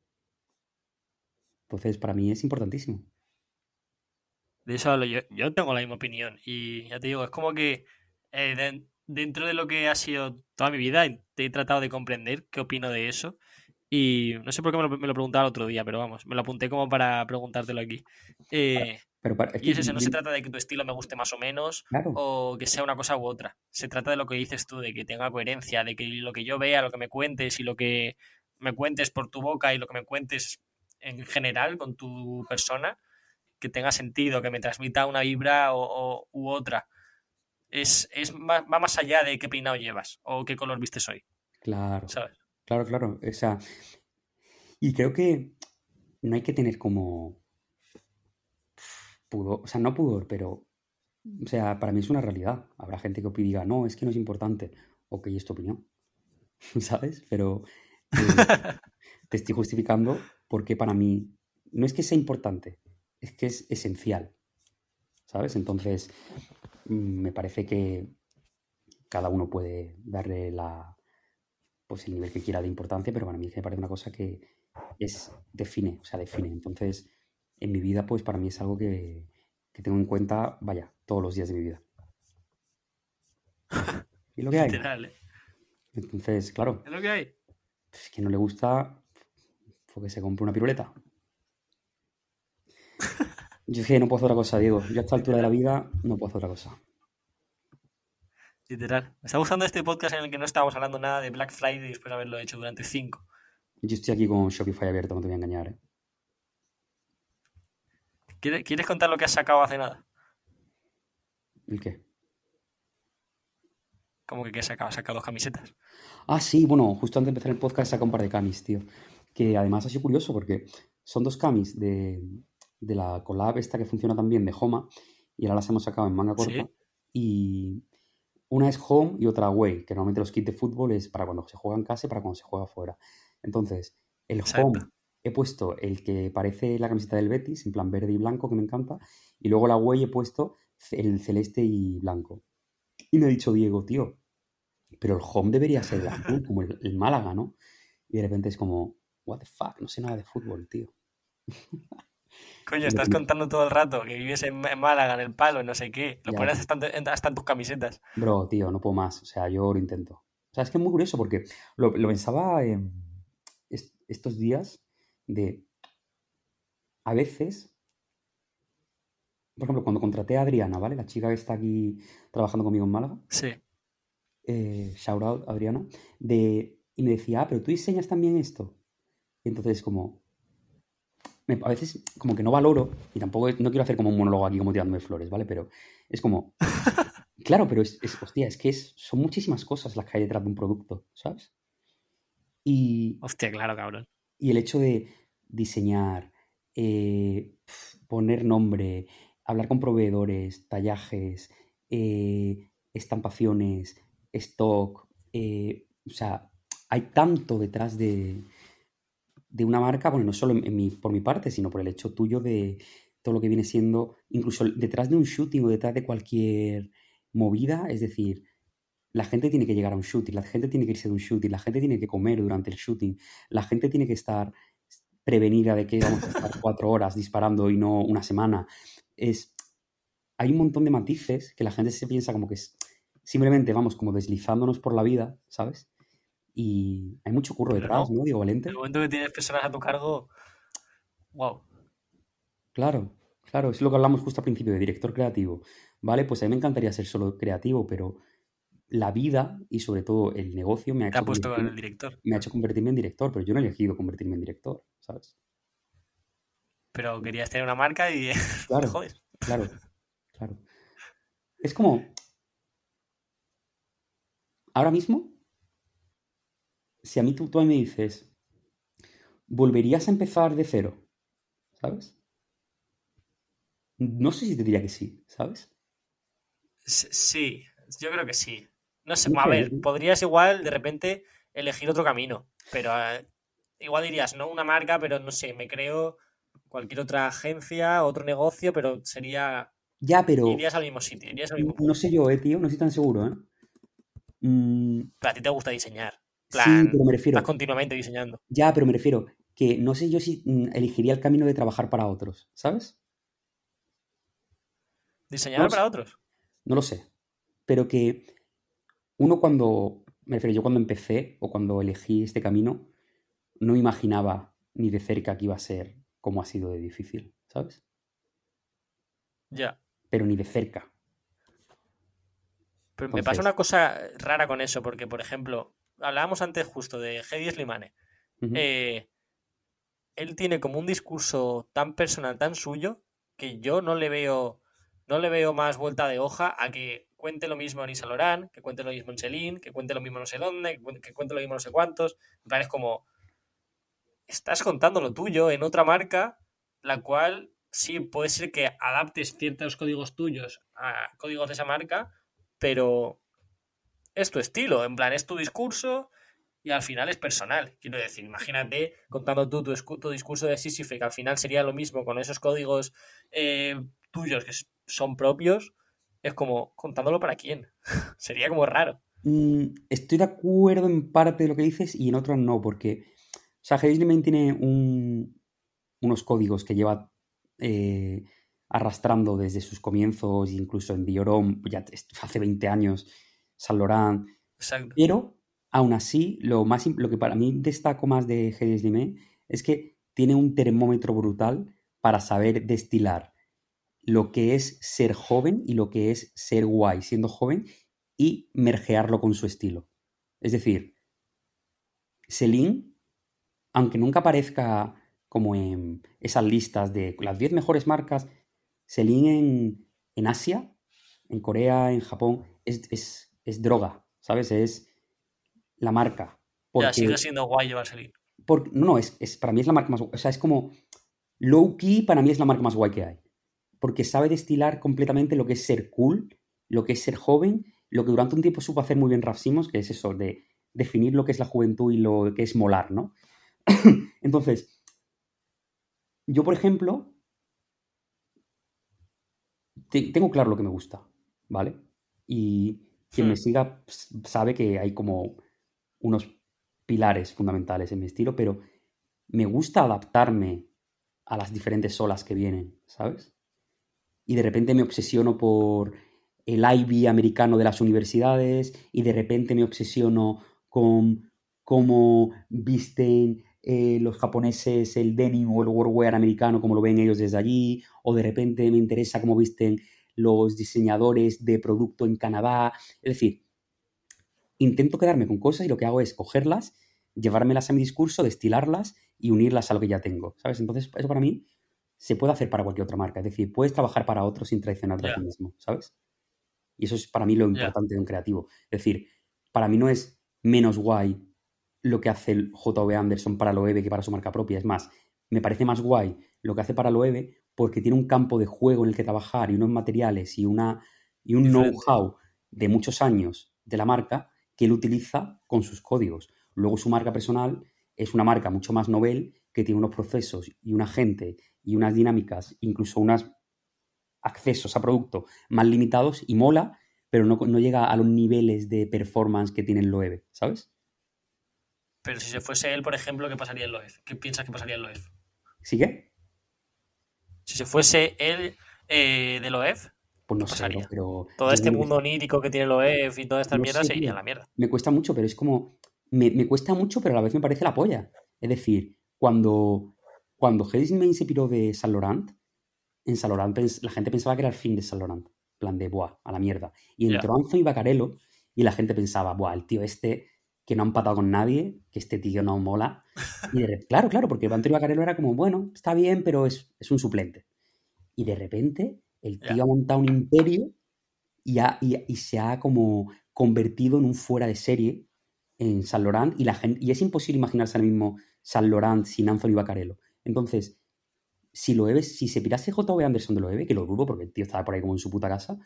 Entonces, para mí es importantísimo. De eso hablo yo. Yo tengo la misma opinión. Y ya te digo, es como que eh, de- dentro de lo que ha sido toda mi vida, te he tratado de comprender qué opino de eso. Y no sé por qué me lo, me lo preguntaba el otro día, pero vamos, me lo apunté como para preguntártelo aquí. Eh, Pero para- es y es eso, no se trata de que tu estilo me guste más o menos, Claro, o que sea una cosa u otra. Se trata de lo que dices tú, de que tenga coherencia, de que lo que yo vea, lo que me cuentes y lo que me cuentes por tu boca y lo que me cuentes en general con tu persona, que tenga sentido, que me transmita una vibra o, o- u otra. Es, es más- va más allá de qué peinado llevas o qué color vistes hoy, claro. ¿sabes? Claro, claro. O sea, y creo que no hay que tener como pudor, o sea, no pudor, pero, o sea, para mí es una realidad. Habrá gente que diga, no, es que no es importante. Ok, es tu opinión, ¿sabes? Pero eh, te estoy justificando porque para mí no es que sea importante, es que es esencial. ¿Sabes? Entonces, me parece que cada uno puede darle la, pues el nivel que quiera de importancia, pero para mí me parece una cosa que es, define, o sea, define. Entonces, en mi vida, pues para mí es algo que, que tengo en cuenta, vaya, todos los días de mi vida. Y lo que hay. Literal, ¿eh? Entonces, claro, Es lo que hay. pues, que no le gusta, fue que se compre una piruleta. Yo es que no puedo hacer otra cosa, Diego. Yo a esta altura de la vida no puedo hacer otra cosa. Literal. Me está gustando este podcast en el que no estábamos hablando nada de Black Friday después de haberlo hecho durante cinco. Yo estoy aquí con Shopify abierto, no te voy a engañar, ¿eh? ¿Quieres, ¿Quieres contar lo que has sacado hace nada? ¿El qué? ¿Cómo que qué has sacado? Has sacado dos camisetas. Ah, sí, bueno, justo antes de empezar el podcast saca un par de camis, tío. Que además ha sido curioso porque son dos camis de, de la collab esta que funciona también de Homa y ahora las hemos sacado en manga corta. Sí. Y una es home y otra away, que normalmente los kits de fútbol es para cuando se juega en casa y para cuando se juega fuera. Entonces, el Exacto. home he puesto el que parece la camiseta del Betis, en plan verde y blanco, que me encanta, y luego la away he puesto el celeste y blanco. Y me ha dicho Diego, tío, pero el home debería ser el azul, como el, el Málaga, ¿no? Y de repente es como, what the fuck, no sé nada de fútbol, tío. Coño, estás contando todo el rato que vives en, Málaga, en el palo, no sé qué. Lo Ya. pones hasta en, hasta en tus camisetas. Bro, tío, no puedo más. O sea, yo lo intento. O sea, es que es muy curioso porque lo, lo pensaba en est- estos días de... A veces, por ejemplo, cuando contraté a Adriana, ¿vale? La chica que está aquí trabajando conmigo en Málaga, Sí. eh, shout out Adriana, de, y me decía, ah, pero tú diseñas también esto. Y entonces como, a veces como que no valoro, y tampoco no quiero hacer como un monólogo aquí como tirándome flores, ¿vale? Pero es como, claro, pero es, es- hostia, es que es, son muchísimas cosas las que hay detrás de un producto, ¿sabes? Y, Hostia, claro, cabrón. Y el hecho de diseñar, eh, poner nombre, hablar con proveedores, tallajes, eh, estampaciones, stock, eh, o sea, hay tanto detrás de, de una marca, bueno, no solo por mi parte, sino por el hecho tuyo de todo lo que viene siendo, incluso detrás de un shooting o detrás de cualquier movida, es decir, la gente tiene que llegar a un shooting, la gente tiene que irse de un shooting, la gente tiene que comer durante el shooting, la gente tiene que estar prevenida de que vamos a estar cuatro horas disparando y no una semana. Es, hay un montón de matices que la gente se piensa como que es simplemente vamos como deslizándonos por la vida, ¿sabes? Y hay mucho curro Pero detrás, no. ¿no, Diego Valente? En el momento que tienes personas a tu cargo. Wow. Claro, claro, es lo que hablamos justo al principio de director creativo. Vale, pues a mí me encantaría ser solo creativo, pero la vida y sobre todo el negocio me ha Te ha hecho, puesto convertirme, el director. me ha hecho convertirme en director, pero yo no he elegido convertirme en director, ¿sabes? Pero querías tener una marca y. Claro, Joder. claro, claro. Es como, ahora mismo, si a mí tú, tú me dices, ¿volverías a empezar de cero? ¿Sabes? No sé si te diría que sí, ¿sabes? Sí, yo creo que sí. No sé, a ver, podrías igual de repente elegir otro camino, pero eh, igual dirías, no una marca, pero no sé, me creo cualquier otra agencia, otro negocio, pero sería. Ya, pero Irías al mismo sitio, irías al mismo punto. no sé yo, eh, tío, no estoy tan seguro, ¿eh? Mm, Pero a ti te gusta diseñar. sí, plan, pero me refiero, Estás continuamente diseñando. ya, pero me refiero que no sé yo si mm, elegiría el camino de trabajar para otros, ¿sabes? ¿Diseñar No para otros? No lo sé. Pero que uno cuando, me refiero, yo cuando empecé o cuando elegí este camino, no imaginaba ni de cerca que iba a ser como ha sido de difícil, ¿sabes? Ya. Pero ni de cerca. Pero me pasa una cosa rara con eso, porque, por ejemplo, hablábamos antes justo de Hedy Slimane. Eh, él tiene como un discurso tan personal, tan suyo, que yo no le veo, no le veo más vuelta de hoja a que cuente lo mismo en Lorán, que cuente lo mismo en Celine, que cuente lo mismo no sé dónde, que cuente, lo mismo no sé cuántos. En plan, es como, estás contando lo tuyo en otra marca, la cual sí puede ser que adaptes ciertos códigos tuyos a códigos de esa marca, pero es tu estilo, en plan, es tu discurso y al final es personal. Quiero decir, imagínate contando tú tu, discurso de Sísife, que al final sería lo mismo con esos códigos eh, tuyos que son propios, es como contándolo para quién. sería como raro. Mm, estoy de acuerdo en parte de lo que dices y en otros no, porque, o sea, tiene unos códigos que lleva eh, arrastrando desde sus comienzos, incluso en Diorom, ya hace 20 años, San Laurent. Pero, aún así, lo, más, lo que para mí destaco más de Hedges es que tiene un termómetro brutal para saber destilar lo que es ser joven y lo que es ser guay siendo joven y mergearlo con su estilo. Es decir, Celine, aunque nunca aparezca como en esas listas de las 10 mejores marcas, Celine en, en Asia, en Corea, en Japón, es, droga, ¿sabes? Es la marca. ya, sigue siendo guay llevar Celine. no, es, es, para mí es la marca más O sea, es como low key, para mí es la marca más guay que hay. Porque sabe destilar completamente lo que es ser cool, lo que es ser joven lo que durante un tiempo supo hacer muy bien Rafsimos, que es eso, de definir lo que es la juventud y lo que es molar, ¿no? Entonces, yo, por ejemplo, tengo claro lo que me gusta, ¿vale? Y quien me hmm. siga sabe que hay como unos pilares fundamentales en mi estilo, pero me gusta adaptarme a las diferentes olas que vienen, ¿sabes? Y de repente me obsesiono por el IB americano de las universidades y de repente me obsesiono con cómo visten eh, los japoneses el denim o el workwear americano, como lo ven ellos desde allí, o de repente me interesa cómo visten los diseñadores de producto en Canadá. Es decir, intento quedarme con cosas y lo que hago es cogerlas, llevármelas a mi discurso, destilarlas y unirlas a lo que ya tengo, ¿sabes? Entonces, eso para mí se puede hacer para cualquier otra marca. Es decir, puedes trabajar para otros sin traicionarte a ti mismo, ¿sabes? Y eso es para mí lo importante de un creativo. Es decir, para mí no es menos guay lo que hace el JV Anderson para Loewe que para su marca propia. Es más, me parece más guay lo que hace para Loewe porque tiene un campo de juego en el que trabajar y unos materiales y, una, y un know-how de muchos años de la marca que él utiliza con sus códigos. Luego su marca personal es una marca mucho más novel que tiene unos procesos y una gente y unas dinámicas, incluso unas accesos a producto más limitados y mola, pero no, llega a los niveles de performance que tiene el Loewe, ¿sabes? Pero si se fuese él, por ejemplo, ¿qué pasaría en Loewe? ¿Qué piensas que pasaría en Loewe? ¿Sí qué? Si se fuese él eh, de pues no sé, pero... Todo este mundo onírico que tiene Loewe y todas estas mierdas se iría a la mierda. Me cuesta mucho, pero es como... Me, cuesta mucho, pero a la vez me parece la polla. Es decir, cuando, cuando Main se piró de Saint Laurent, en Salorant la gente pensaba que era el fin de Salorant. plan de, buah, a la mierda. Y entró yeah. y Bacarello y la gente pensaba, buah, el tío este que no ha empatado con nadie, que este tío no mola. Y de, claro, claro, porque Anthony Bacarello era como, bueno, está bien, pero es, un suplente. Y de repente el tío ha montado un imperio y, y, se ha como convertido en un fuera de serie en San Laurent y, la gente, y es imposible imaginarse al mismo San Laurent sin Anthony Bacarello. Entonces, si lo si se pirase J.V. Anderson de lo Loewe, que lo dudo porque el tío estaba por ahí como en su puta casa,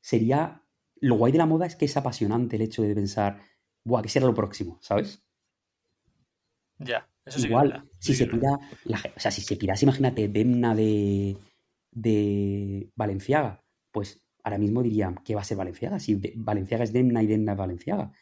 sería. Lo guay de la moda es que es apasionante el hecho de pensar, buah, que será lo próximo, ¿sabes? Ya, eso sí Igual, si se pira. o sea, si se pirase, imagínate, Demna de. de Valenciaga, pues ahora mismo dirían, ¿qué va a ser Valenciaga? Si Valenciaga es Demna y Demna es Valenciaga.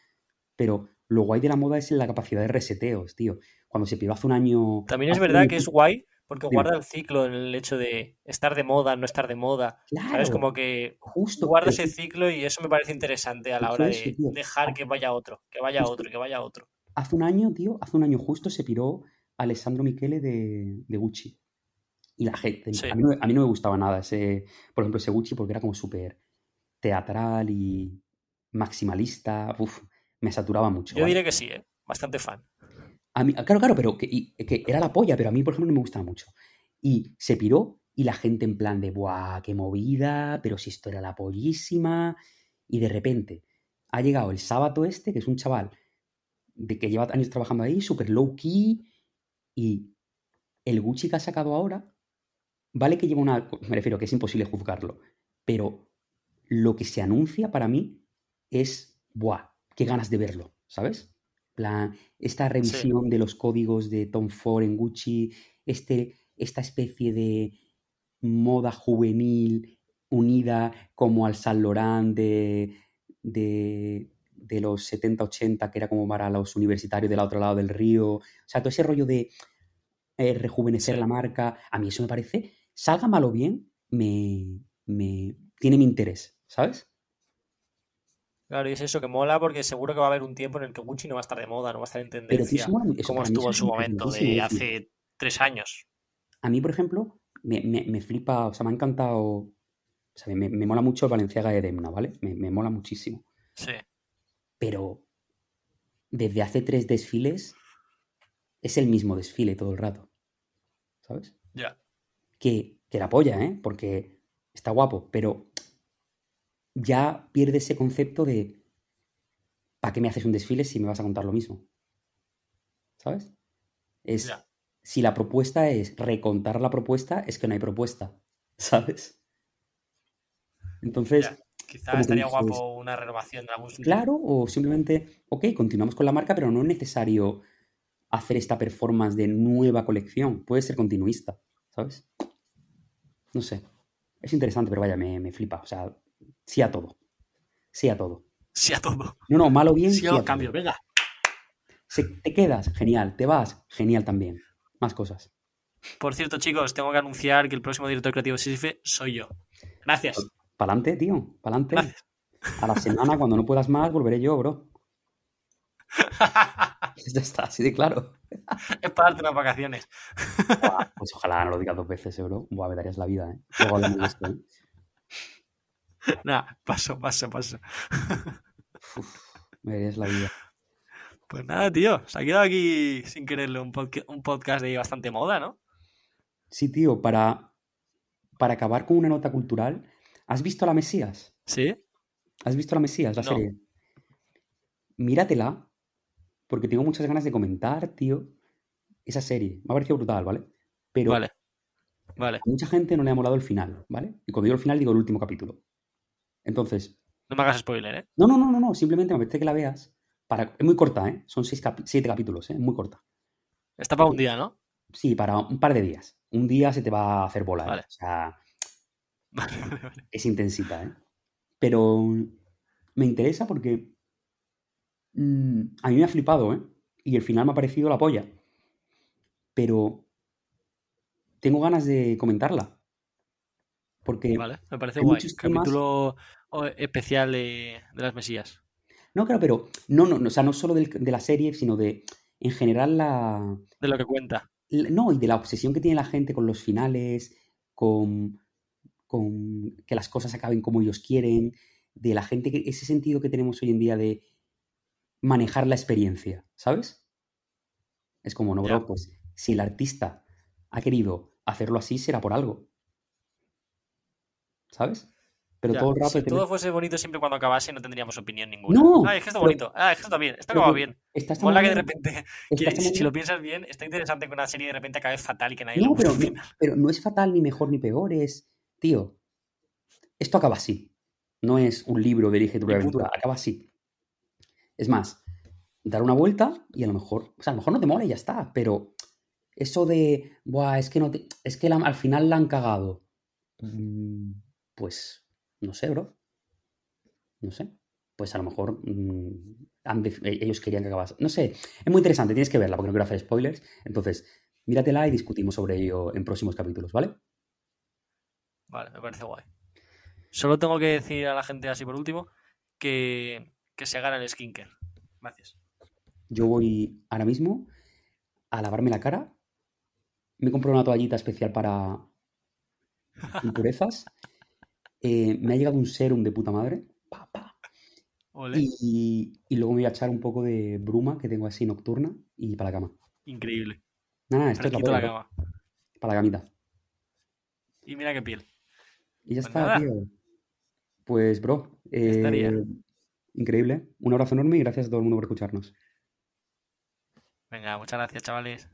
Pero lo guay de la moda es la capacidad de reseteos, tío. Cuando se piró hace un año. También es verdad que es guay porque guarda el ciclo en el hecho de estar de moda, no estar de moda. Claro, ¿Sabes? Como que justo, guarda ese ciclo y eso me parece interesante a la hora de dejar que vaya otro, que vaya otro, que vaya otro. Hace un año, tío, hace un año justo se piró Alessandro Michele de, Gucci. Y la gente, a, mí no, me gustaba nada ese, por ejemplo, ese Gucci porque era como súper teatral y maximalista. Uf, me saturaba mucho. Yo diré que sí, ¿eh? bastante fan claro, claro, pero que, era la polla, pero a mí, por ejemplo, no me gustaba mucho. Y se piró y la gente en plan de, ¡buah, qué movida! Pero si esto era la pollísima. Y de repente ha llegado el sábado este, que es un chaval de que lleva años trabajando ahí, súper low key. Y el Gucci que ha sacado ahora, vale que lleva una. Me refiero que es imposible juzgarlo. Pero lo que se anuncia para mí es, ¡buah! ¡Qué ganas de verlo! ¿Sabes? esta revisión de los códigos de Tom Ford en Gucci, este, esta especie de moda juvenil unida como al Saint Laurent de, de, de los 70-80, que era como para los universitarios del otro lado del río. O sea, todo ese rollo de eh, rejuvenecer Sí. la marca, a mí eso me parece, salga mal o bien, me, me tiene mi interés, ¿sabes? Claro, y es eso que mola porque seguro que va a haber un tiempo en el que Gucci no va a estar de moda, no va a estar en tendencia, como estuvo en su momento de hace tres años. A mí, por ejemplo, me, me- me flipa, o sea, me ha encantado, o sea, me, me mola mucho Valenciaga de Demna, ¿vale? Me, me mola muchísimo. Sí, Pero desde hace tres desfiles es el mismo desfile todo el rato, ¿sabes? ya. Que, que la polla, ¿eh? Porque está guapo, pero ya pierde ese concepto de ¿para qué me haces un desfile si me vas a contar lo mismo? ¿Sabes? Es, Ya. si la propuesta es recontar la propuesta, es que no hay propuesta, ¿sabes? Entonces, Ya. Quizá como que estaría guapo una renovación de algún sentido. claro, o simplemente, ok, continuamos con la marca, pero no es necesario hacer esta performance de nueva colección. Puede ser continuista, ¿sabes? No sé. Es interesante, pero vaya, me, me flipa. O sea, sí a todo. Sí a todo. Sí a todo. No, no, malo bien. Sí sí a todo. cambios, venga. Se- te quedas, genial. Te vas, genial también. Más cosas. Por cierto, chicos, tengo que anunciar que el próximo director creativo de Sísife soy yo. Gracias. Pa'lante, tío. Pa'lante. Gracias. A la semana, cuando no puedas más, volveré yo, bro. Ya está, así de claro. es para darte unas vacaciones. Buah, pues ojalá no lo digas dos veces, eh, bro. Buah, me darías la vida, ¿eh? Luego hablamos de esto, ¿eh? Nada, paso, paso, paso. Uf, me la vida. Pues nada, tío. Se ha quedado aquí sin quererlo un, podca- un podcast de bastante moda, ¿no? Sí, tío, para, para acabar con una nota cultural, ¿has visto La Mesías? Sí. ¿Has visto La Mesías, la No. serie? Míratela, porque tengo muchas ganas de comentar, tío, esa serie. Me ha parecido brutal, ¿vale? Pero Vale. Vale. a mucha gente no le ha molado el final, ¿vale? Y cuando digo el final, digo el último capítulo. Entonces, No me hagas spoiler, ¿eh? no, no, no, no, no, simplemente me apetece que la veas. Para... Es muy corta, ¿eh? Son seis siete capítulos, ¿eh? Muy corta. Está para un día, ¿no? Sí, para un par de días. Un día se te va a hacer bola, ¿eh? Vale. O sea, Vale, vale, vale. es intensita, ¿eh? Pero me interesa porque mm, a mí me ha flipado, ¿eh? Y el final me ha parecido la polla. Pero tengo ganas de comentarla. Porque, Vale, me parece guay. temas- Capítulo oh, especial de, de las Mesías. no, claro, pero no, no, no, o sea, no solo del- de la serie, sino de, en general, la, De lo que cuenta. la- no, y de la obsesión que tiene la gente con los finales, con, con que las cosas acaben como ellos quieren, de la gente, que, ese sentido que tenemos hoy en día de manejar la experiencia, ¿sabes? Es como, no, bro, pues si el artista ha querido hacerlo así, será por algo. ¿Sabes? Pero Ya, todo el rato Si todo fuese bonito siempre cuando acabase, no tendríamos opinión ninguna. No, Ah, es que está pero- bonito. Ah, es que está bien. Está pero acabado bien. está esta Mola que de repente, que si, lo piensas bien, está interesante que una serie de repente acabe fatal y que nadie No, guste pero, no, pero no es fatal, ni mejor, ni peor. Es, tío, esto acaba así. No es un libro de Elige tu aventura, acaba así. Es más, dar una vuelta y a lo mejor, o sea, a lo mejor no te mola y ya está, pero eso de, Buah, es que, no te- es que la- al final la han cagado. Mm, Pues, no sé, bro. No sé. Pues a lo mejor mm, eh, ellos querían que acabase. No sé, es muy interesante, tienes que verla porque no quiero hacer spoilers. Entonces, míratela y discutimos sobre ello en próximos capítulos, ¿vale? Vale, me parece guay. Solo tengo que decir a la gente así por último que, que se hagan el skincare. Gracias. Yo voy ahora mismo a lavarme la cara. Me compro una toallita especial para impurezas. Eh, me ha llegado un serum de puta madre. Pa, pa. Ole. Y, y luego me voy a echar un poco de bruma que tengo así nocturna y para la cama. Increíble. Nada, nada, esto es la la cama. Para la camita. Y mira qué piel. Y ya Pues está, nada. tío. Pues, bro, estaría. eh, increíble. Un abrazo enorme y gracias a todo el mundo por escucharnos. Venga, muchas gracias, chavales.